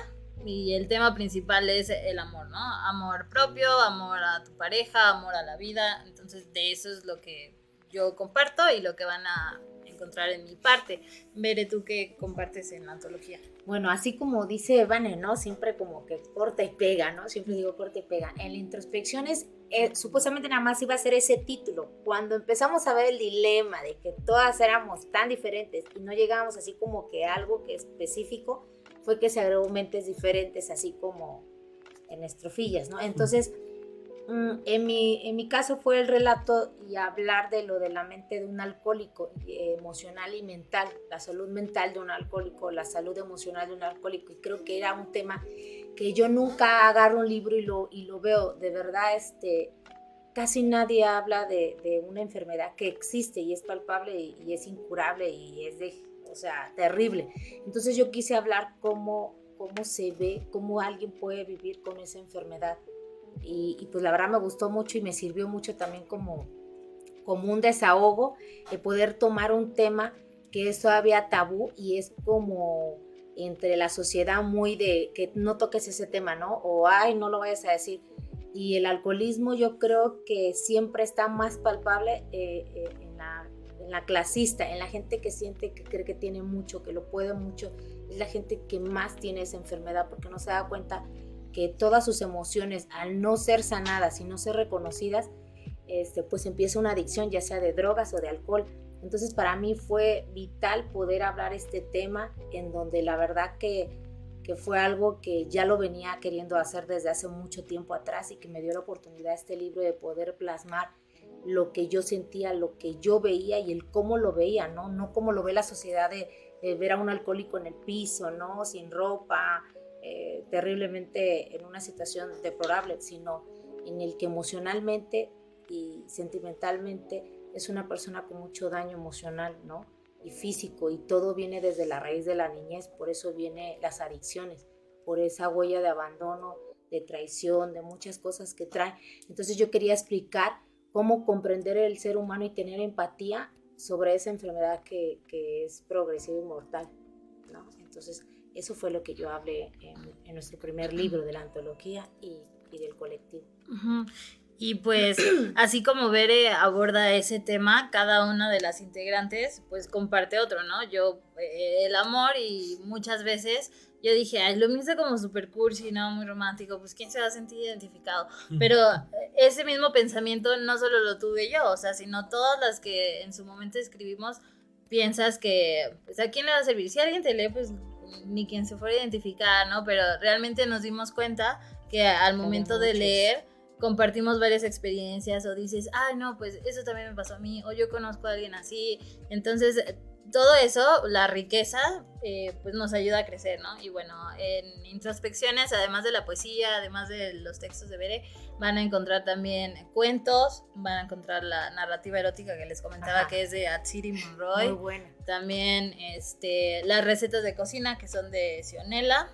y el tema principal es el amor, ¿no? Amor propio, amor a tu pareja, amor a la vida. Entonces de eso es lo que yo comparto y lo que van a encontrar en mi parte. Veré tú qué compartes en la antología. Bueno, así como dice Vane, ¿no? Siempre como que corta y pega, ¿no? Siempre digo corta y pega. En la introspección es, eh, supuestamente nada más iba a ser ese título. Cuando empezamos a ver el dilema de que todas éramos tan diferentes y no llegábamos así como que a algo que específico, fue que se agregó mentes diferentes, así como en estrofillas, ¿no? Entonces, mm, en, mi, en mi caso fue el relato y hablar de lo de la mente de un alcohólico, eh, emocional y mental, la salud mental de un alcohólico, la salud emocional de un alcohólico, y creo que era un tema que yo nunca agarro un libro y lo, y lo veo, de verdad, este, casi nadie habla de, de una enfermedad que existe y es palpable y, y es incurable y es de, o sea, terrible. Entonces yo quise hablar cómo, cómo se ve, cómo alguien puede vivir con esa enfermedad. Y, y, pues la verdad me gustó mucho y me sirvió mucho también como, como un desahogo de poder tomar un tema que es todavía tabú y es como entre la sociedad muy de que no toques ese tema, ¿no? O ay, no lo vayas a decir. Y el alcoholismo yo creo que siempre está más palpable eh, eh, en, la, en la clasista, en la gente que siente que cree que tiene mucho, que lo puede mucho. Es la gente que más tiene esa enfermedad porque no se da cuenta que todas sus emociones, al no ser sanadas y no ser reconocidas, este, pues empieza una adicción, ya sea de drogas o de alcohol. Entonces para mí fue vital poder hablar este tema en donde la verdad que, que fue algo que ya lo venía queriendo hacer desde hace mucho tiempo atrás y que me dio la oportunidad este libro de poder plasmar lo que yo sentía, lo que yo veía y el cómo lo veía, ¿no? No como lo ve la sociedad de, de ver a un alcohólico en el piso, ¿no? Sin ropa, eh, terriblemente en una situación deplorable, sino en el que emocionalmente y sentimentalmente es una persona con mucho daño emocional, ¿no? Y físico, y todo viene desde la raíz de la niñez, por eso vienen las adicciones, por esa huella de abandono, de traición, de muchas cosas que trae. Entonces yo quería explicar cómo comprender el ser humano y tener empatía sobre esa enfermedad que, que es progresiva y mortal, ¿no? Entonces eso fue lo que yo hablé en, en nuestro primer libro de la antología y, y del colectivo. Y pues, así como Bere aborda ese tema, cada una de las integrantes pues comparte otro, ¿no? Yo, eh, el amor y muchas veces yo dije, ay, lo mismo como super cursi, ¿no? Muy romántico, pues ¿quién se va a sentir identificado? Pero eh, ese mismo pensamiento no solo lo tuve yo, o sea, sino todas las que en su momento escribimos, piensas que, pues ¿a quién le va a servir? Si alguien te lee, pues ni quien se fuera a identificar, ¿no? Pero realmente nos dimos cuenta que al momento de leer compartimos varias experiencias o dices, ay, no, pues eso también me pasó a mí, o yo conozco a alguien así. Entonces, todo eso, la riqueza, eh, pues nos ayuda a crecer, ¿no? Y bueno, en introspecciones, además de la poesía, además de los textos de Bere, van a encontrar también cuentos, van a encontrar la narrativa erótica que les comentaba Ajá. que es de Atsiri Monroy. Muy buena. También este, las recetas de cocina que son de Sionela.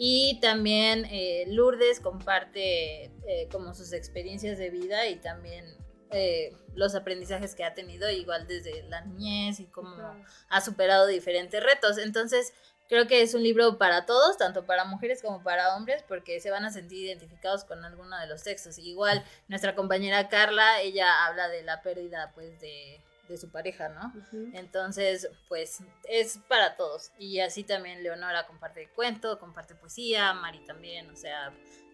Y también eh, Lourdes comparte eh, como sus experiencias de vida y también eh, los aprendizajes que ha tenido igual desde la niñez y cómo ha superado diferentes retos. Entonces creo que es un libro para todos, tanto para mujeres como para hombres, porque se van a sentir identificados con alguno de los textos. Igual nuestra compañera Carla, ella habla de la pérdida pues de, de su pareja, ¿no? Entonces, pues es para todos. Y así también Leonora comparte cuento, comparte poesía, Mari también, o sea,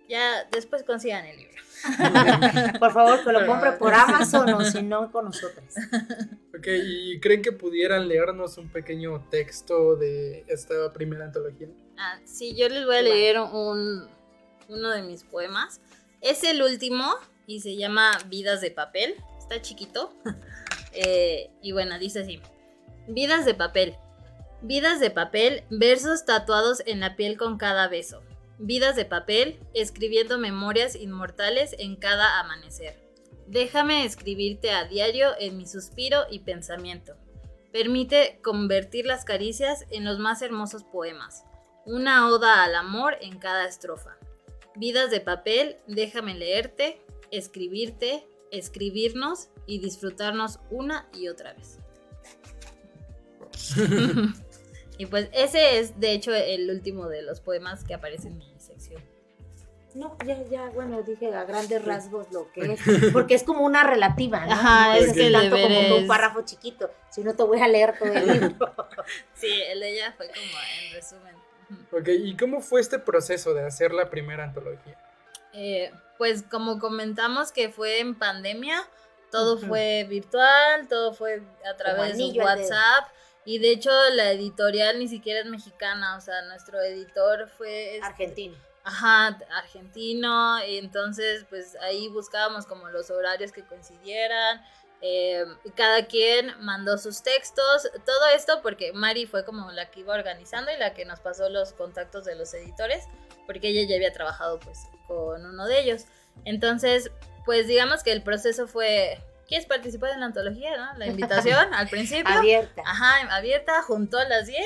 ya después consigan el libro. Por favor, que lo compre por Amazon o si no, con nosotras. Ok, ¿y creen que pudieran leernos un pequeño texto de esta primera antología? Ah, sí, yo les voy a leer un, uno de mis poemas. Es el último y se llama Vidas de papel. Está chiquito. Eh, y bueno, dice así. Vidas de papel. Vidas de papel, versos tatuados en la piel con cada beso. Vidas de papel, escribiendo memorias inmortales en cada amanecer. Déjame escribirte a diario en mi suspiro y pensamiento. Permite convertir las caricias en los más hermosos poemas. Una oda al amor en cada estrofa. Vidas de papel, déjame leerte, escribirte, escribirnos y disfrutarnos una y otra vez. y pues ese es de hecho el último de los poemas que aparece en mi sección. No, ya, ya, bueno, dije a grandes rasgos lo que es, porque es como una relativa, ¿no? Ajá, No es es que tanto como un párrafo chiquito, si no te voy a leer todo el libro. Sí, el de ella fue como en resumen. Ok, ¿y cómo fue este proceso de hacer la primera antología? Eh, pues como comentamos que fue en pandemia, todo fue virtual, todo fue a través de anillo al dedo. WhatsApp. Y de hecho la editorial ni siquiera es mexicana, o sea, nuestro editor fue... este, Argentino. Ajá, argentino, y entonces pues ahí buscábamos como los horarios que coincidieran, eh, y cada quien mandó sus textos, todo esto porque Mari fue como la que iba organizando y la que nos pasó los contactos de los editores, porque ella ya había trabajado pues con uno de ellos. Entonces, pues digamos que el proceso fue, ¿quieres participar en la antología? ¿no? La invitación al principio. Abierta. Ajá, abierta, juntó a las 10.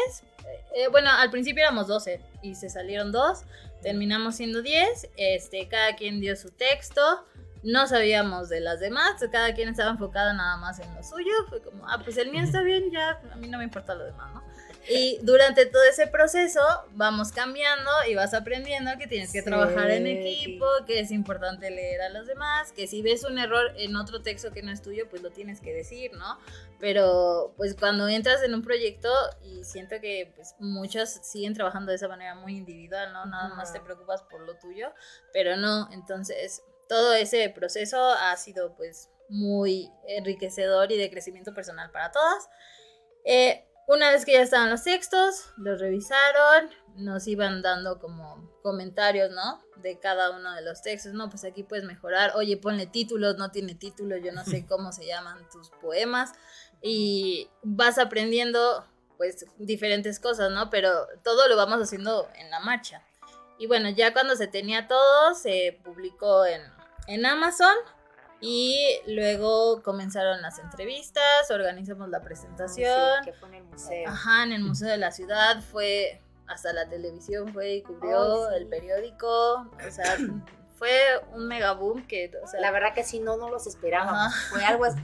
Eh, bueno, al principio éramos 12 y se salieron dos. Terminamos siendo 10. Este, cada quien dio su texto. No sabíamos de las demás. Cada quien estaba enfocado nada más en lo suyo. Fue como, ah, pues el mío está bien, ya a mí no me importa lo demás, ¿no? Y durante todo ese proceso vamos cambiando y vas aprendiendo que tienes que Sí. trabajar en equipo, que es importante leer a los demás, que si ves un error en otro texto que no es tuyo, pues lo tienes que decir, ¿no? Pero pues cuando entras en un proyecto y siento que pues, muchos siguen trabajando de esa manera muy individual, ¿no? Nada más te preocupas por lo tuyo, pero no, entonces todo ese proceso ha sido pues muy enriquecedor y de crecimiento personal para todas. Eh, una vez que ya estaban los textos, los revisaron, nos iban dando como comentarios, ¿no? De cada uno de los textos, no, pues aquí puedes mejorar, oye, ponle títulos, no tiene título, yo no sé cómo se llaman tus poemas, y vas aprendiendo pues diferentes cosas, ¿no? Pero todo lo vamos haciendo en la marcha. Y bueno, ya cuando se tenía todo, se publicó en, en Amazon y luego comenzaron las entrevistas, organizamos la presentación. Sí, que fue en el museo. Ajá, en el Museo de la Ciudad fue hasta la televisión, fue y cubrió Oh, sí. el periódico, o sea, fue un mega boom que, o sea, La verdad que sí, no nos los esperábamos. Ajá. Fue algo así.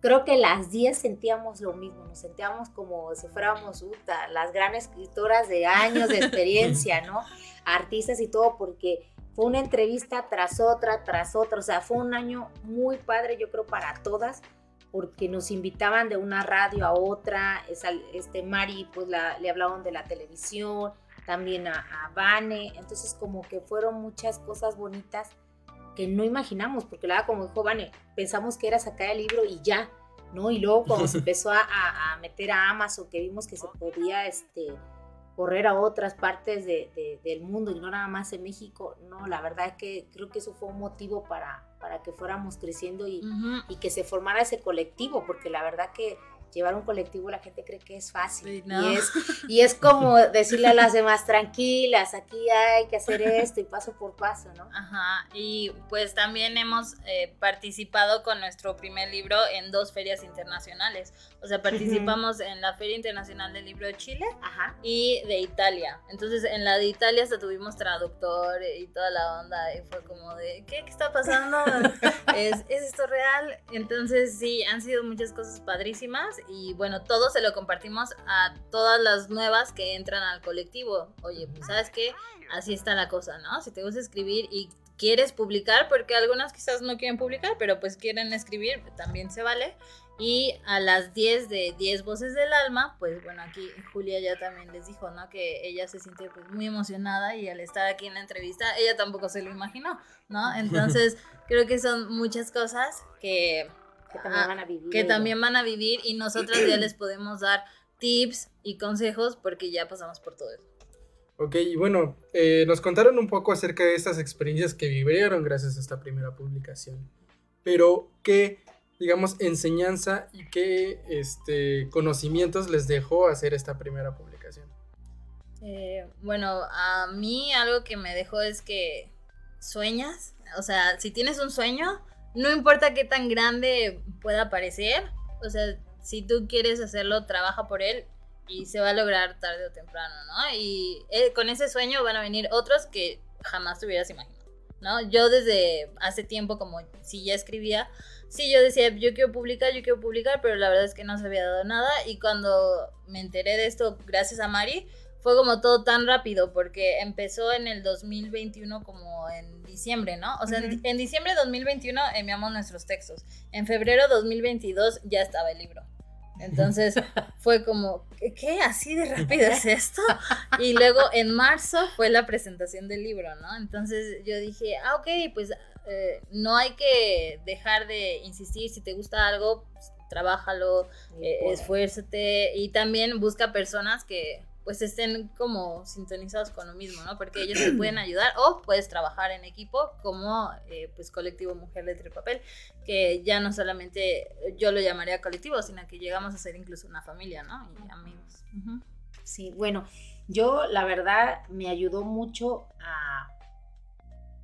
Creo que las 10 sentíamos lo mismo, nos sentíamos como si fuéramos Uta, las grandes escritoras de años de experiencia, ¿no? Artistas y todo, porque fue una entrevista tras otra, tras otra, o sea, fue un año muy padre, yo creo, para todas, porque nos invitaban de una radio a otra, esa- este Mari, pues la- le hablaban de la televisión, también a, a Vane, entonces como que fueron muchas cosas bonitas que no imaginamos, porque la verdad, como dijo Vane, pensamos que era sacar el libro y ya, ¿no? Y luego cuando se empezó a, a- a meter a Amazon, que vimos que se podía este, correr a otras partes de- de- del mundo y no nada más en México, no, la verdad es que creo que eso fue un motivo para, para que fuéramos creciendo y, y que se formara ese colectivo, porque la verdad que llevar un colectivo la gente cree que es fácil. Sí, no. y, es, y es como decirle a las demás, tranquilas, aquí hay que hacer esto y paso por paso, ¿no? Ajá, y pues también hemos eh, participado con nuestro primer libro en dos ferias internacionales. O sea, participamos en la Feria Internacional del Libro de Chile Ajá. y de Italia. Entonces, en la de Italia hasta tuvimos traductor y toda la onda y fue como de, ¿qué, ¿Qué está pasando? ¿Es, ¿Es esto real? Entonces, sí, han sido muchas cosas padrísimas y bueno, todo se lo compartimos a todas las nuevas que entran al colectivo. Oye, pues sabes qué, así está la cosa, ¿no? Si te gusta escribir y quieres publicar, porque algunas quizás no quieren publicar, pero pues quieren escribir, también se vale. Y a las 10 de 10 voces del alma, pues bueno, aquí Julia ya también les dijo, ¿no? Que ella se siente pues muy emocionada y al estar aquí en la entrevista, ella tampoco se lo imaginó, ¿no? Entonces, creo que son muchas cosas que, Que también ah, van a vivir. que también van a vivir y nosotros ya les podemos dar tips y consejos porque ya pasamos por todo eso. Ok, y bueno, eh, nos contaron un poco acerca de estas experiencias que vivieron gracias a esta primera publicación. Pero, ¿qué, digamos, enseñanza y qué este, conocimientos les dejó hacer esta primera publicación? Eh, bueno, a mí algo que me dejó es que sueñas, o sea, si tienes un sueño, no importa qué tan grande pueda parecer, o sea, si tú quieres hacerlo, trabaja por él y se va a lograr tarde o temprano, ¿no? Y eh, con ese sueño van a venir otros que jamás te hubieras imaginado. ¿no? Yo desde hace tiempo, como si ya escribía, sí, yo decía, yo quiero publicar, yo quiero publicar, pero la verdad es que no se había dado nada. Y cuando me enteré de esto, gracias a Mari, fue como todo tan rápido, porque empezó en el 2021 como en diciembre, ¿no? O sea, en, Ujú. en diciembre de 2021 enviamos nuestros textos. En febrero 2022 ya estaba el libro. Entonces fue como, ¿qué? qué? ¿Así de rápido es esto? Y luego en marzo fue la presentación del libro, ¿no? Entonces yo dije, ah, ok, pues eh, no hay que dejar de insistir, si te gusta algo, pues, trabájalo, eh, esfuérzate y también busca personas que pues estén como sintonizados con lo mismo, ¿no? Porque ellos te pueden ayudar o puedes trabajar en equipo como eh, pues colectivo Mujer Letra y Papel, que ya no solamente yo lo llamaría colectivo, sino que llegamos a ser incluso una familia, ¿no? Y amigos. Sí, bueno, yo la verdad me ayudó mucho a,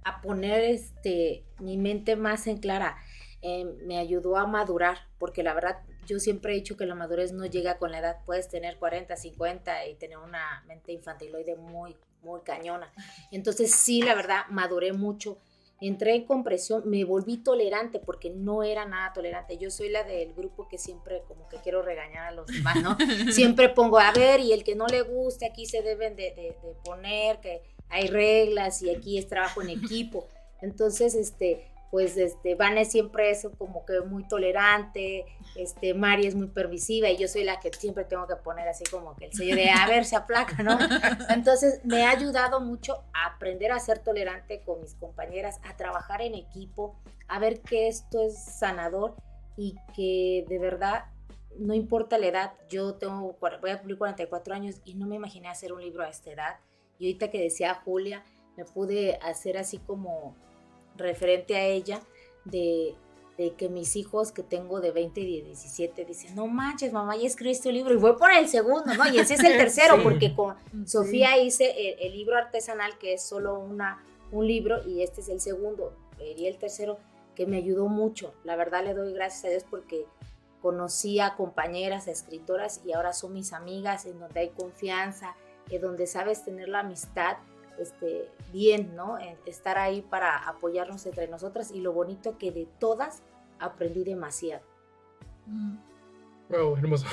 a poner este, mi mente más en clara. Eh, me ayudó a madurar, porque la verdad yo siempre he dicho que la madurez no llega con la edad. Puedes tener 40, 50 y tener una mente infantiloide muy, muy cañona. Entonces sí, la verdad, maduré mucho. Entré en compresión, me volví tolerante porque no era nada tolerante. Yo soy la del grupo que siempre como que quiero regañar a los demás, ¿no? siempre pongo, a ver, y el que no le guste, aquí se deben de, de- de poner, que hay reglas y aquí es trabajo en equipo. Entonces, este, pues, este, Vane siempre es como que muy tolerante, este, Mari es muy permisiva y yo soy la que siempre tengo que poner así como que el sello de, a ver, se aplaca, ¿no? Entonces, me ha ayudado mucho a aprender a ser tolerante con mis compañeras, a trabajar en equipo, a ver que esto es sanador y que de verdad no importa la edad, yo tengo, voy a cumplir 44 años y no me imaginé hacer un libro a esta edad. Y ahorita que decía Julia, me pude hacer así como referente a ella de, de que mis hijos que tengo de 20 y de 17 dicen, no manches, mamá, ya escribiste un libro y voy por el segundo, ¿no? Y ese es el tercero, Sí. porque con Sofía hice el, el libro artesanal, que es solo una, un libro, y este es el segundo, y el tercero, que me ayudó mucho. La verdad le doy gracias a Dios porque conocí a compañeras, a escritoras y ahora son mis amigas, en donde hay confianza, en donde sabes tener la amistad este, bien, ¿no? En estar ahí para apoyarnos entre nosotras y lo bonito que de todas aprendí demasiado. Wow, hermoso.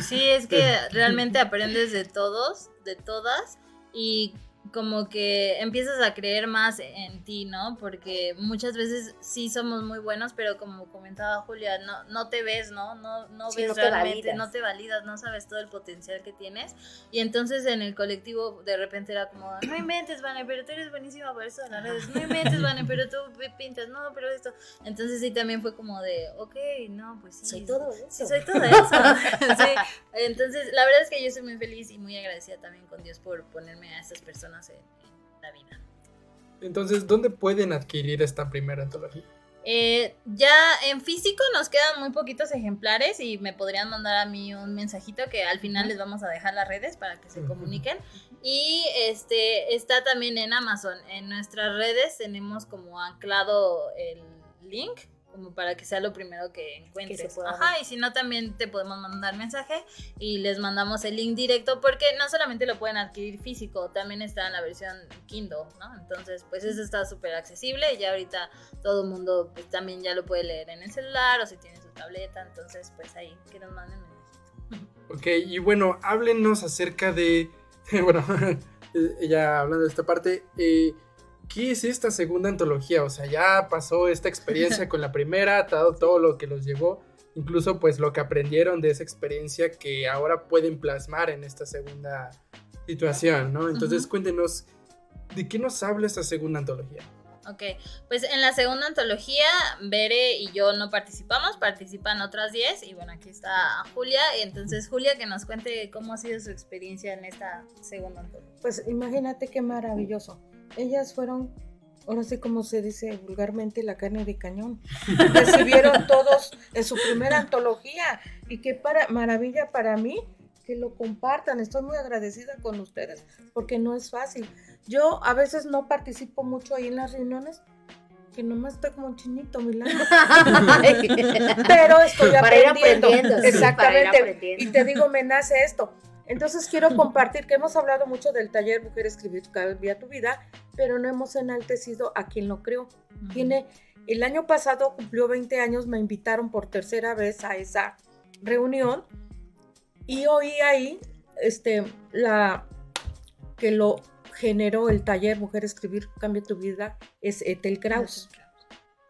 Sí, es que realmente aprendes de todos, de todas, y como que empiezas a creer más en ti, ¿no? Porque muchas veces sí somos muy buenos, pero como comentaba Julia, no, no te ves, ¿no? No, no Sí, ves no te realmente, validas. no te validas, no sabes todo el potencial que tienes. Y entonces en el colectivo de repente era como, no inventes, Vane, pero tú eres buenísima para eso de las redes, no inventes, Vane, pero tú pintas, no, pero esto. Entonces sí también fue como de, ok, no, pues sí. Soy todo eso. Sí, soy todo eso. Sí, Entonces, la verdad es que yo soy muy feliz y muy agradecida también con Dios por ponerme a estas personas en, en la vida. Entonces, ¿dónde pueden adquirir esta primera antología? Eh, ya en físico nos quedan muy poquitos ejemplares y me podrían mandar a mí un mensajito que al final les vamos a dejar las redes para que se comuniquen. Y este está también en Amazon. En nuestras redes tenemos como anclado el link como para que sea lo primero que encuentres. pueda Ajá, y si no también te podemos mandar mensaje y les mandamos el link directo porque no solamente lo pueden adquirir físico, también está en la versión Kindle, ¿no? Entonces, pues eso está súper accesible y ya ahorita todo el mundo pues, también ya lo puede leer en el celular o si tiene su tableta, entonces pues ahí que nos manden mensajito. Ok, y bueno, háblenos acerca de. Bueno, ya hablando de esta parte, eh, ¿qué es esta segunda antología? O sea, ya pasó esta experiencia con la primera, todo, todo lo que los llevó, incluso pues lo que aprendieron de esa experiencia que ahora pueden plasmar en esta segunda situación, ¿no? Entonces, Ujú. cuéntenos, ¿de qué nos habla esta segunda antología? Ok, pues en la segunda antología, Bere y yo no participamos, participan otras 10 y bueno, aquí está Julia, y entonces Julia que nos cuente cómo ha sido su experiencia en esta segunda antología. Pues imagínate qué maravilloso. Ellas fueron, ahora sí como se dice vulgarmente, la carne de cañón. Recibieron todos en su primera antología. Y qué para, maravilla para mí que lo compartan. Estoy muy agradecida con ustedes porque no es fácil. Yo a veces no participo mucho ahí en las reuniones, que nomás estoy como un chinito, Milán. Pero estoy Para ir aprendiendo. sí, para ir Exactamente. aprendiendo. Y te digo, me nace esto. Entonces quiero compartir que hemos hablado mucho del taller Mujer Escribir Cambia tu Vida, pero no hemos enaltecido a quien lo creó. Tiene, el año pasado cumplió 20 años, me invitaron por tercera vez a esa reunión y oí ahí este, la, que lo generó el taller Mujer Escribir Cambia tu Vida es Ethel Kraus.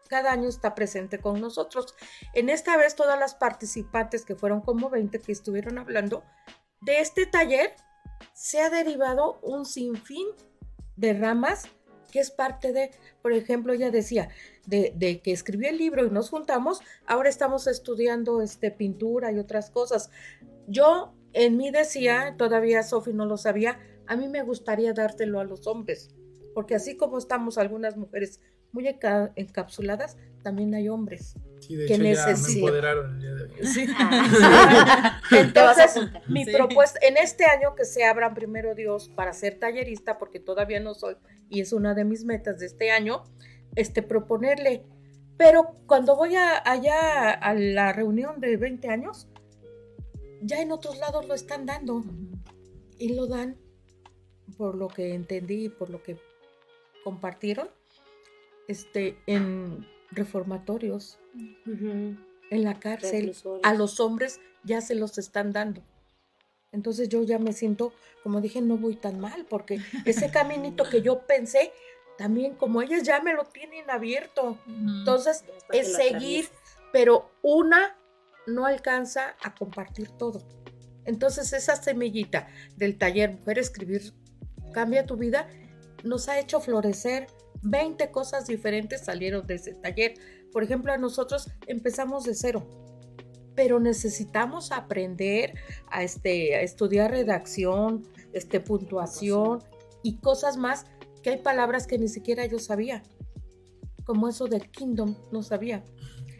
Cada año está presente con nosotros. En esta vez todas las participantes, que fueron como 20 que estuvieron hablando, de este taller se ha derivado un sinfín de ramas que es parte de, por ejemplo, ella decía, de, que escribí el libro y nos juntamos, ahora estamos estudiando este, pintura y otras cosas. Yo en mí decía, todavía Sofi no lo sabía, a mí me gustaría dártelo a los hombres, porque así como estamos algunas mujeres muy enca- encapsuladas, también hay hombres. Sí, de que hecho ya me empoderaron el día de hoy. Sí. Ah, Entonces, mi Sí. propuesta en este año que se abran primero Dios para ser tallerista, porque todavía no soy, y es una de mis metas de este año, este proponerle. Pero cuando voy a- allá a la reunión de 20 años, ya en otros lados lo están dando y lo dan por lo que entendí y por lo que compartieron este en reformatorios en la cárcel a los hombres ya se los están dando. Entonces yo ya me siento como dije no voy tan mal porque ese caminito que yo pensé también como ellas ya me lo tienen abierto. Entonces Ya es seguir pero una no alcanza a compartir todo. Entonces esa semillita del taller Mujer Escribir Cambia tu vida nos ha hecho florecer 20 cosas diferentes salieron de ese taller. Por ejemplo, a nosotros empezamos de cero, pero necesitamos aprender a, este, a estudiar redacción, este, puntuación y cosas más que hay palabras que ni siquiera yo sabía, como eso del kingdom, no sabía.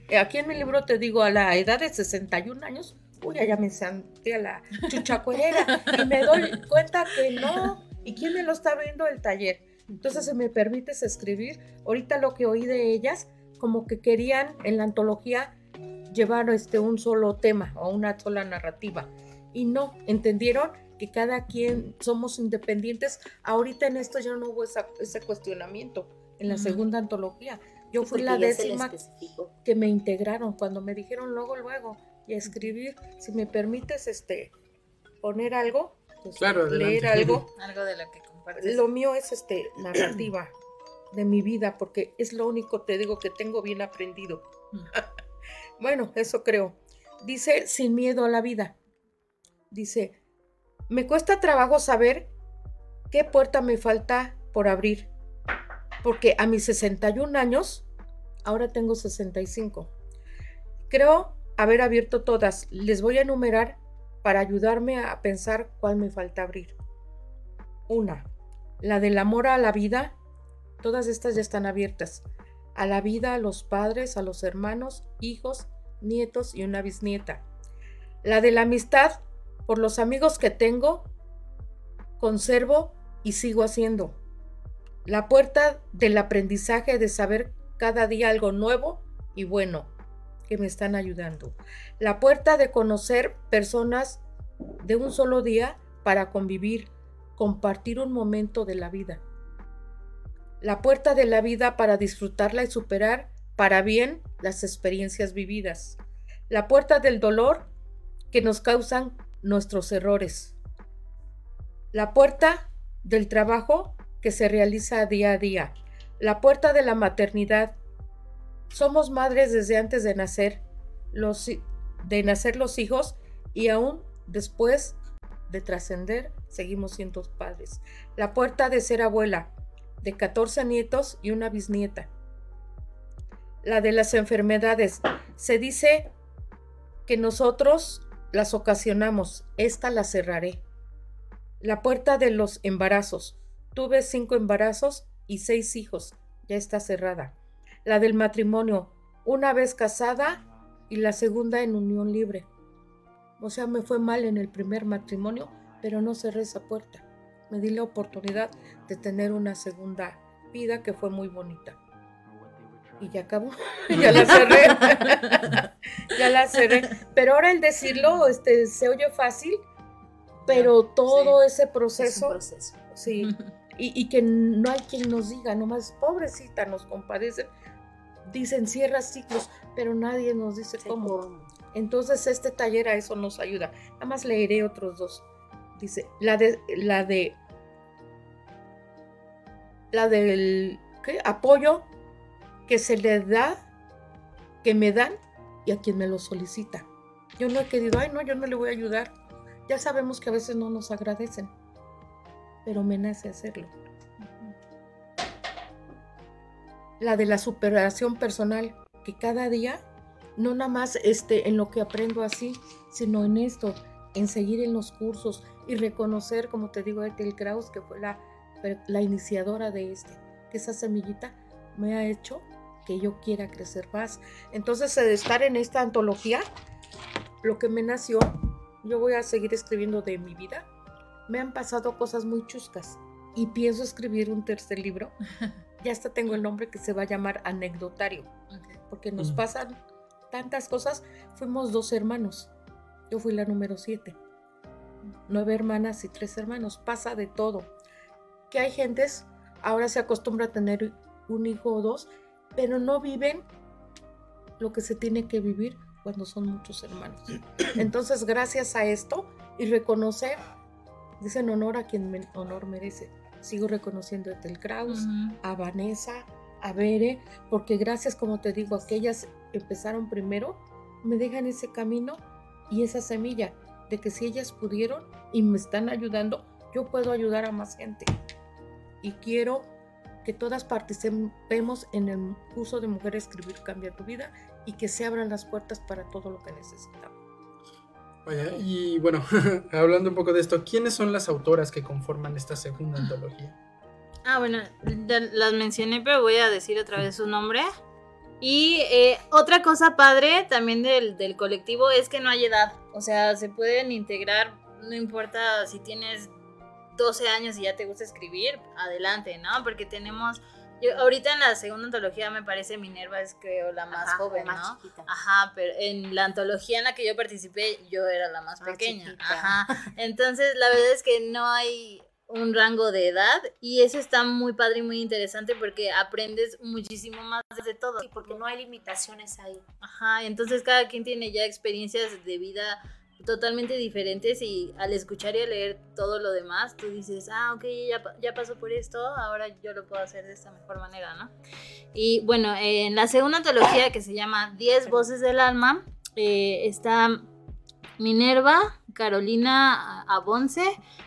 Eh, Aquí en mi libro te digo, a la edad de 61 años, uy, ya me senté a la chuchacuerera y me doy cuenta que no. ¿Y quién me lo está viendo el taller? Entonces, si me permites escribir, ahorita lo que oí de ellas, como que querían en la antología llevar este, un solo tema o una sola narrativa. Y no, entendieron que cada quien somos independientes. Ahorita en esto ya no hubo esa- ese cuestionamiento en la segunda antología. Yo Sí, fui la décima que me integraron cuando me dijeron luego, luego, y a escribir. Si me permites este poner algo, pues, Claro, leer adelante. algo. Algo de lo que compartes. Lo mío es este narrativa de mi vida, porque es lo único, te digo, que tengo bien aprendido. bueno, eso creo. Dice, sin miedo a la vida. Dice, me cuesta trabajo saber qué puerta me falta por abrir, porque a mis 61 años, ahora tengo 65. Creo haber abierto todas. Les voy a enumerar para ayudarme a pensar cuál me falta abrir. Una, la del amor a la vida. Todas estas ya están abiertas. A la vida, a los padres, a los hermanos, hijos, nietos y una bisnieta. La de la amistad, por los amigos que tengo, conservo y sigo haciendo. La puerta del aprendizaje de saber cada día algo nuevo y bueno que me están ayudando. La puerta de conocer personas de un solo día para convivir, compartir un momento de la vida. La puerta de la vida para disfrutarla y superar para bien las experiencias vividas. La puerta del dolor que nos causan nuestros errores. La puerta del trabajo que se realiza día a día. La puerta de la maternidad. Somos madres desde antes de nacer, los, de nacer los hijos y aún después de trascender seguimos siendo padres. La puerta de ser abuela, de 14 nietos y una bisnieta. La de las enfermedades. Se dice que nosotros las ocasionamos, esta la cerraré. La puerta de los embarazos. Tuve cinco embarazos y seis hijos, ya está cerrada. La del matrimonio, una vez casada y la segunda en unión libre. O sea, me fue mal en el primer matrimonio, pero no cerré esa puerta. Me di la oportunidad de tener una segunda vida que fue muy bonita. Y ya acabó, ya la cerré. ya la cerré. Pero ahora el decirlo este, se oye fácil, pero todo ese Es proceso, proceso. sí, y, y que no hay quien nos diga, nomás, pobrecita, nos compadecen, dicen cierra ciclos, pero nadie nos dice Sí, cómo. cómo. Entonces este taller a eso nos ayuda. Nada más leeré otros dos. Dice, la de la de la del ¿qué? apoyo que se le da, que me dan y a quien me lo solicita. Yo no he querido, ay no, yo no le voy a ayudar. Ya sabemos que a veces no nos agradecen, pero me nace hacerlo. La de la superación personal, que cada día no nada más este, en lo que aprendo así, sino en esto, en seguir en los cursos y reconocer, como te digo, a Ethel Kraus, que fue la, la iniciadora de este, que esa semillita me ha hecho que yo quiera crecer más. Entonces, de estar en esta antología, lo que me nació, yo voy a seguir escribiendo de mi vida. Me han pasado cosas muy chuscas y pienso escribir un tercer libro. Ya hasta tengo el nombre que se va a llamar Anecdotario porque nos Mm. pasan tantas cosas. Fuimos dos hermanos. Yo fui la número siete. Nueve hermanas y tres hermanos. Pasa de todo. Que hay gentes, ahora se acostumbra a tener un hijo o dos, pero no viven lo que se tiene que vivir cuando son muchos hermanos. Entonces, gracias a esto y reconocer, dicen honor a quien honor merece. Sigo reconociendo a Ethel Kraus, a Vanessa, a Bere, porque gracias, como te digo, a que ellas empezaron primero, me dejan ese camino y esa semilla de que si ellas pudieron y me están ayudando, yo puedo ayudar a más gente. Y quiero que todas participemos en el curso de Mujer Escribir Cambia tu Vida y que se abran las puertas para todo lo que necesitamos. Vaya, y bueno, hablando un poco de esto, ¿quiénes son las autoras que conforman esta segunda antología? Ah, bueno, las mencioné, pero voy a decir otra vez su nombre. Y eh, otra cosa padre también del, del colectivo es que no hay edad. O sea, se pueden integrar, no importa si tienes 12 años y ya te gusta escribir, adelante, ¿no? Porque tenemos, yo, ahorita en la segunda antología me parece Minerva es creo la más Ajá, joven, la más ¿no? chiquita. Ajá, pero en la antología en la que yo participé, yo era la más pequeña. chiquita. Ajá. Entonces, la verdad es que no hay un rango de edad y eso está muy padre y muy interesante porque aprendes muchísimo más de todo. Sí, porque no hay limitaciones ahí. Ajá, entonces cada quien tiene ya experiencias de vida totalmente diferentes y al escuchar y a leer todo lo demás, tú dices, ah, ok, ya, ya pasó por esto, ahora yo lo puedo hacer de esta mejor manera, ¿no? Y bueno, en la segunda antología que se llama 10 voces del alma, eh, está Minerva, Carolina Abonce,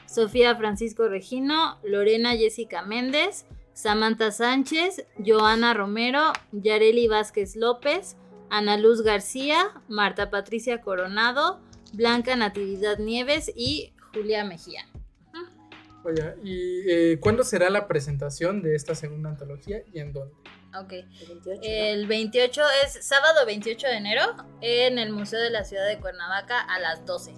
Sofía Francisco Regino, Lorena Jessica Méndez, Samantha Sánchez, Joana Romero, Yareli Vázquez López, Ana Luz García, Marta Patricia Coronado, Blanca Natividad Nieves y Julia Mejía. Vaya, ¿y eh, cuándo será la presentación de esta segunda antología y en dónde? Ok. El 28, ¿no? El 28 es sábado 28 de enero en el Museo de la Ciudad de Cuernavaca a las 12.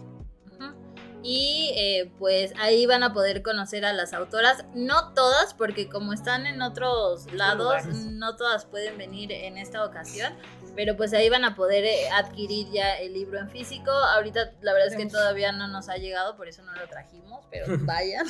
Y eh, pues ahí van a poder conocer a las autoras, no todas, porque como están en otros lados, no todas pueden venir en esta ocasión, pero pues ahí van a poder eh, adquirir ya el libro en físico. Ahorita la verdad es que todavía no nos ha llegado, por eso no lo trajimos, pero vayan.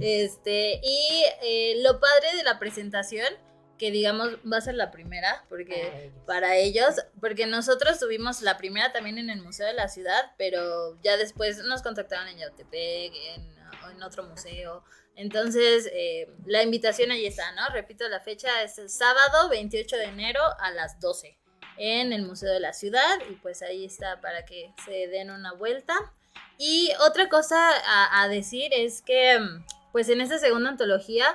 Este, y eh, lo padre de la presentación, que digamos va a ser la primera, porque para ellos, porque nosotros tuvimos la primera también en el Museo de la Ciudad, pero ya después nos contactaron en Yautepec, en, en otro museo. Entonces, eh, la invitación ahí está, ¿no? Repito, la fecha es el sábado 28 de enero a las 12 en el Museo de la Ciudad y pues ahí está para que se den una vuelta. Y otra cosa a, a decir es que pues en esta segunda antología,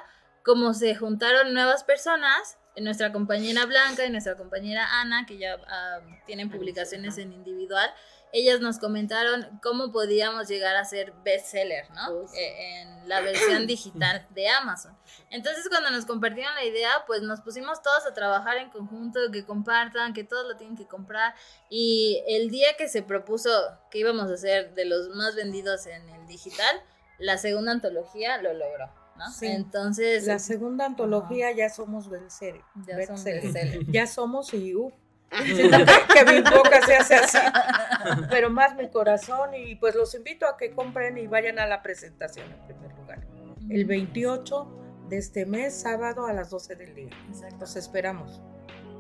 como se juntaron nuevas personas, nuestra compañera Blanca y nuestra compañera Ana, que ya ah, tienen publicaciones en individual, ellas nos comentaron cómo podíamos llegar a ser bestseller, ¿no? Oh, sí. Eh, en la versión digital de Amazon. Entonces cuando nos compartieron la idea, pues nos pusimos todos a trabajar en conjunto, que compartan, que todos lo tienen que comprar. Y el día que se propuso que íbamos a ser de los más vendidos en el digital, la segunda antología lo logró, ¿no? Sí. Entonces, La segunda antología ya somos bestseller. ya somos y uf, Siento que, que mi boca se hace así, pero más mi corazón y pues los invito a que compren y vayan a la presentación en primer lugar. El 28 de este mes, sábado a las 12 del día. Exacto. Los esperamos.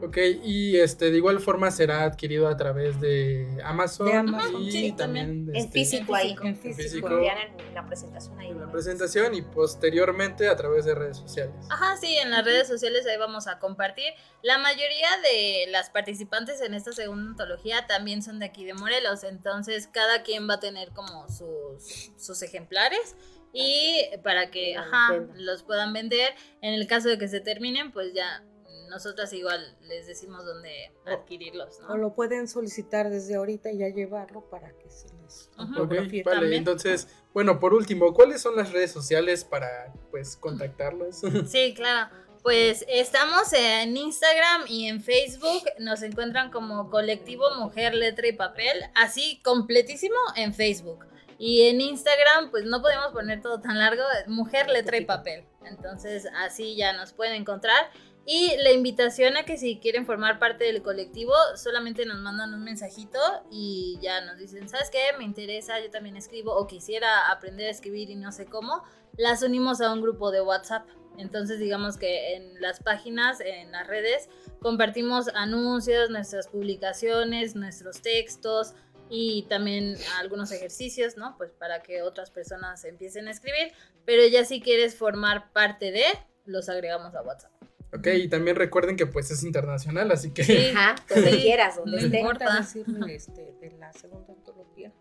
Ok, y este de igual forma será adquirido a través de Amazon, De Amazon, y sí, también En este, físico ahí. En físico. en la presentación ahí. en la presentación y posteriormente a través de redes sociales. Ajá, sí, en las redes sociales ahí vamos a compartir. La mayoría de las participantes en esta segunda antología también son de aquí de Morelos, entonces cada quien va a tener como sus, sus ejemplares y para que Los ajá, vendan. los puedan vender. En el caso de que se terminen, pues ya nosotras igual les decimos dónde adquirirlos, O ¿no? lo pueden solicitar desde ahorita y ya llevarlo para que se les vale, también. entonces, bueno, por último, ¿cuáles son las redes sociales para pues contactarlos? Sí, claro. Pues estamos en Instagram y en Facebook. Nos encuentran como Colectivo Mujer, Letra y Papel. Así, completísimo en Facebook. Y en Instagram, pues no podemos poner todo tan largo. Mujer, Letra y Papel. Entonces, así ya nos pueden encontrar. Y la invitación a que si quieren formar parte del colectivo, solamente nos mandan un mensajito y ya nos dicen, ¿sabes qué? Me interesa, yo también escribo o quisiera aprender a escribir y no sé cómo. Las unimos a un grupo de WhatsApp. Entonces digamos que en las páginas, en las redes, compartimos anuncios, nuestras publicaciones, nuestros textos y también algunos ejercicios, ¿no? Pues para que otras personas empiecen a escribir. Pero ya si quieres formar parte de, los agregamos a WhatsApp. Ok, y también recuerden que pues es internacional, así que Sí. Ajá, donde Sí. quieras, donde No esté. importa. Importa decirle este, de la segunda antología,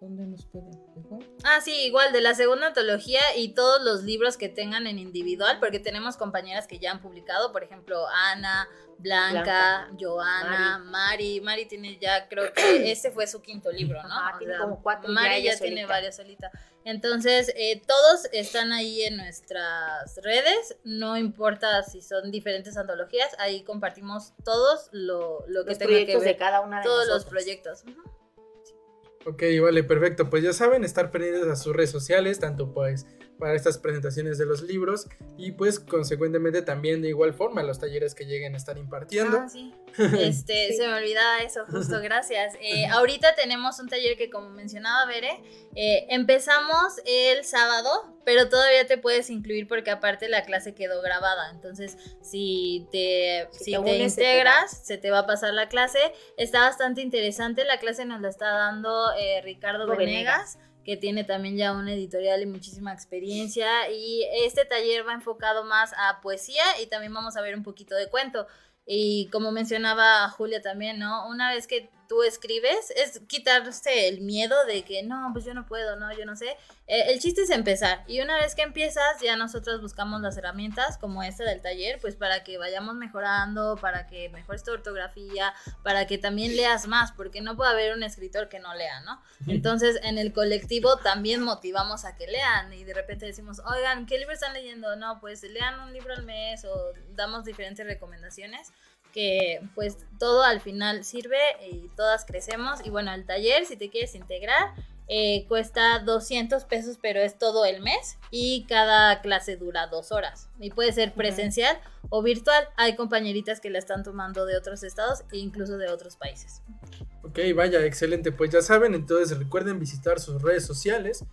¿dónde nos pueden? Igual. Ah, sí, igual de la segunda antología y todos los libros que tengan en individual, porque tenemos compañeras que ya han publicado, por ejemplo, Ana, Blanca, Blanca, Joana, Mari. Mari. tiene ya, creo que este fue su quinto libro, ¿no? Ajá, O tiene sea, como cuatro ya Mari ya tiene solita. varios solita. Entonces, eh, todos están ahí en nuestras redes, no importa si son diferentes antologías, ahí compartimos todos lo, lo que Los tenga que proyectos de ver, cada una de todos los proyectos. Ok, vale, perfecto. Pues ya saben, estar pendientes a sus redes sociales, tanto pues para estas presentaciones de los libros y pues consecuentemente también de igual forma los talleres que lleguen a estar impartiendo. Ah, sí. Este, se me olvidaba eso, justo, gracias. Eh, ahorita tenemos un taller que, como mencionaba Bere, eh, empezamos el sábado, pero todavía te puedes incluir porque aparte la clase quedó grabada. Entonces, si te, Si si te te, unes, se te integras, se te va a pasar la clase. Está bastante interesante. La clase nos la está dando eh, Ricardo Ricardo Venegas que tiene también ya una editorial y muchísima experiencia. Y este taller va enfocado más a poesía y también vamos a ver un poquito de cuento. Y como mencionaba Julia también, ¿no? Una vez que tú escribes, es quitarse el miedo de que no, pues yo no puedo, no, yo no sé. Eh, el chiste es empezar. Y una vez que empiezas, ya nosotros buscamos las herramientas como esta del taller, pues para que vayamos mejorando, para que mejores tu ortografía, para que también leas más, porque no puede haber un escritor que no lea, ¿no? Entonces, en el colectivo también motivamos a que lean y de repente decimos, oigan, ¿qué libro están leyendo? No, pues lean un libro al mes o damos diferentes recomendaciones que pues todo al final sirve y todas crecemos. Y bueno, el taller, si te quieres integrar, eh, cuesta 200 pesos, pero es todo el mes y cada clase dura dos horas. Y puede ser presencial o virtual. Hay compañeritas que la están tomando de otros estados e incluso de otros países. Ok, vaya, excelente. Pues ya saben, entonces recuerden visitar sus redes sociales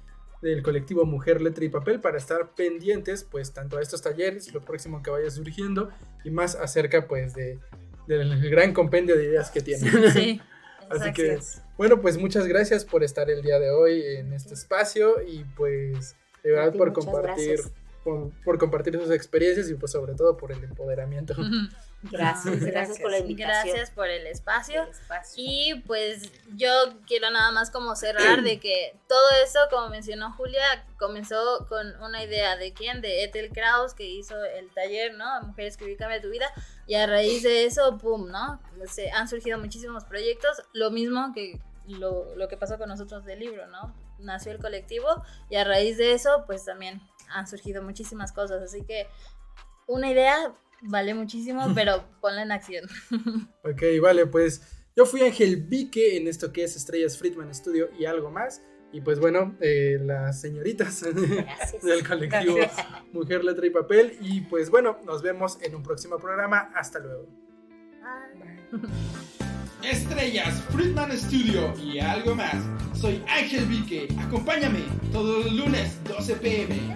del colectivo Mujer, Letra y Papel para estar pendientes pues tanto a estos talleres, lo próximo que vaya surgiendo y más acerca pues de, del gran compendio de ideas que tienen. Sí. Así que, bueno, pues muchas gracias por estar el día de hoy en este espacio y pues de verdad por compartir, por, por compartir sus experiencias y pues sobre todo por el empoderamiento. Gracias, gracias por la invitación. Gracias por el espacio. El espacio. Y pues yo quiero nada más como cerrar de que todo eso, como mencionó Julia, comenzó con una idea de quién, de Ethel Kraus, que hizo el taller, ¿no? Mujer escribir cambia tu vida. Y a raíz de eso, pum, ¿no? Se han surgido muchísimos proyectos. Lo mismo que lo, lo que pasó con nosotros del libro, ¿no? Nació el colectivo y a raíz de eso, pues también han surgido muchísimas cosas. Así que una idea vale muchísimo, pero ponla en acción. Ok, vale, pues yo fui Ángel Vique en esto que es Estrellas Friedman Studio y algo más. Y pues bueno, eh, las señoritas Gracias. del colectivo Gracias. Mujer, Letra y Papel. Y pues bueno, nos vemos en un próximo programa. Hasta luego. Bye. Bye. estrellas, Friedman Studio y algo más. Soy Ángel Vique. Acompáñame todos los lunes 12 pm.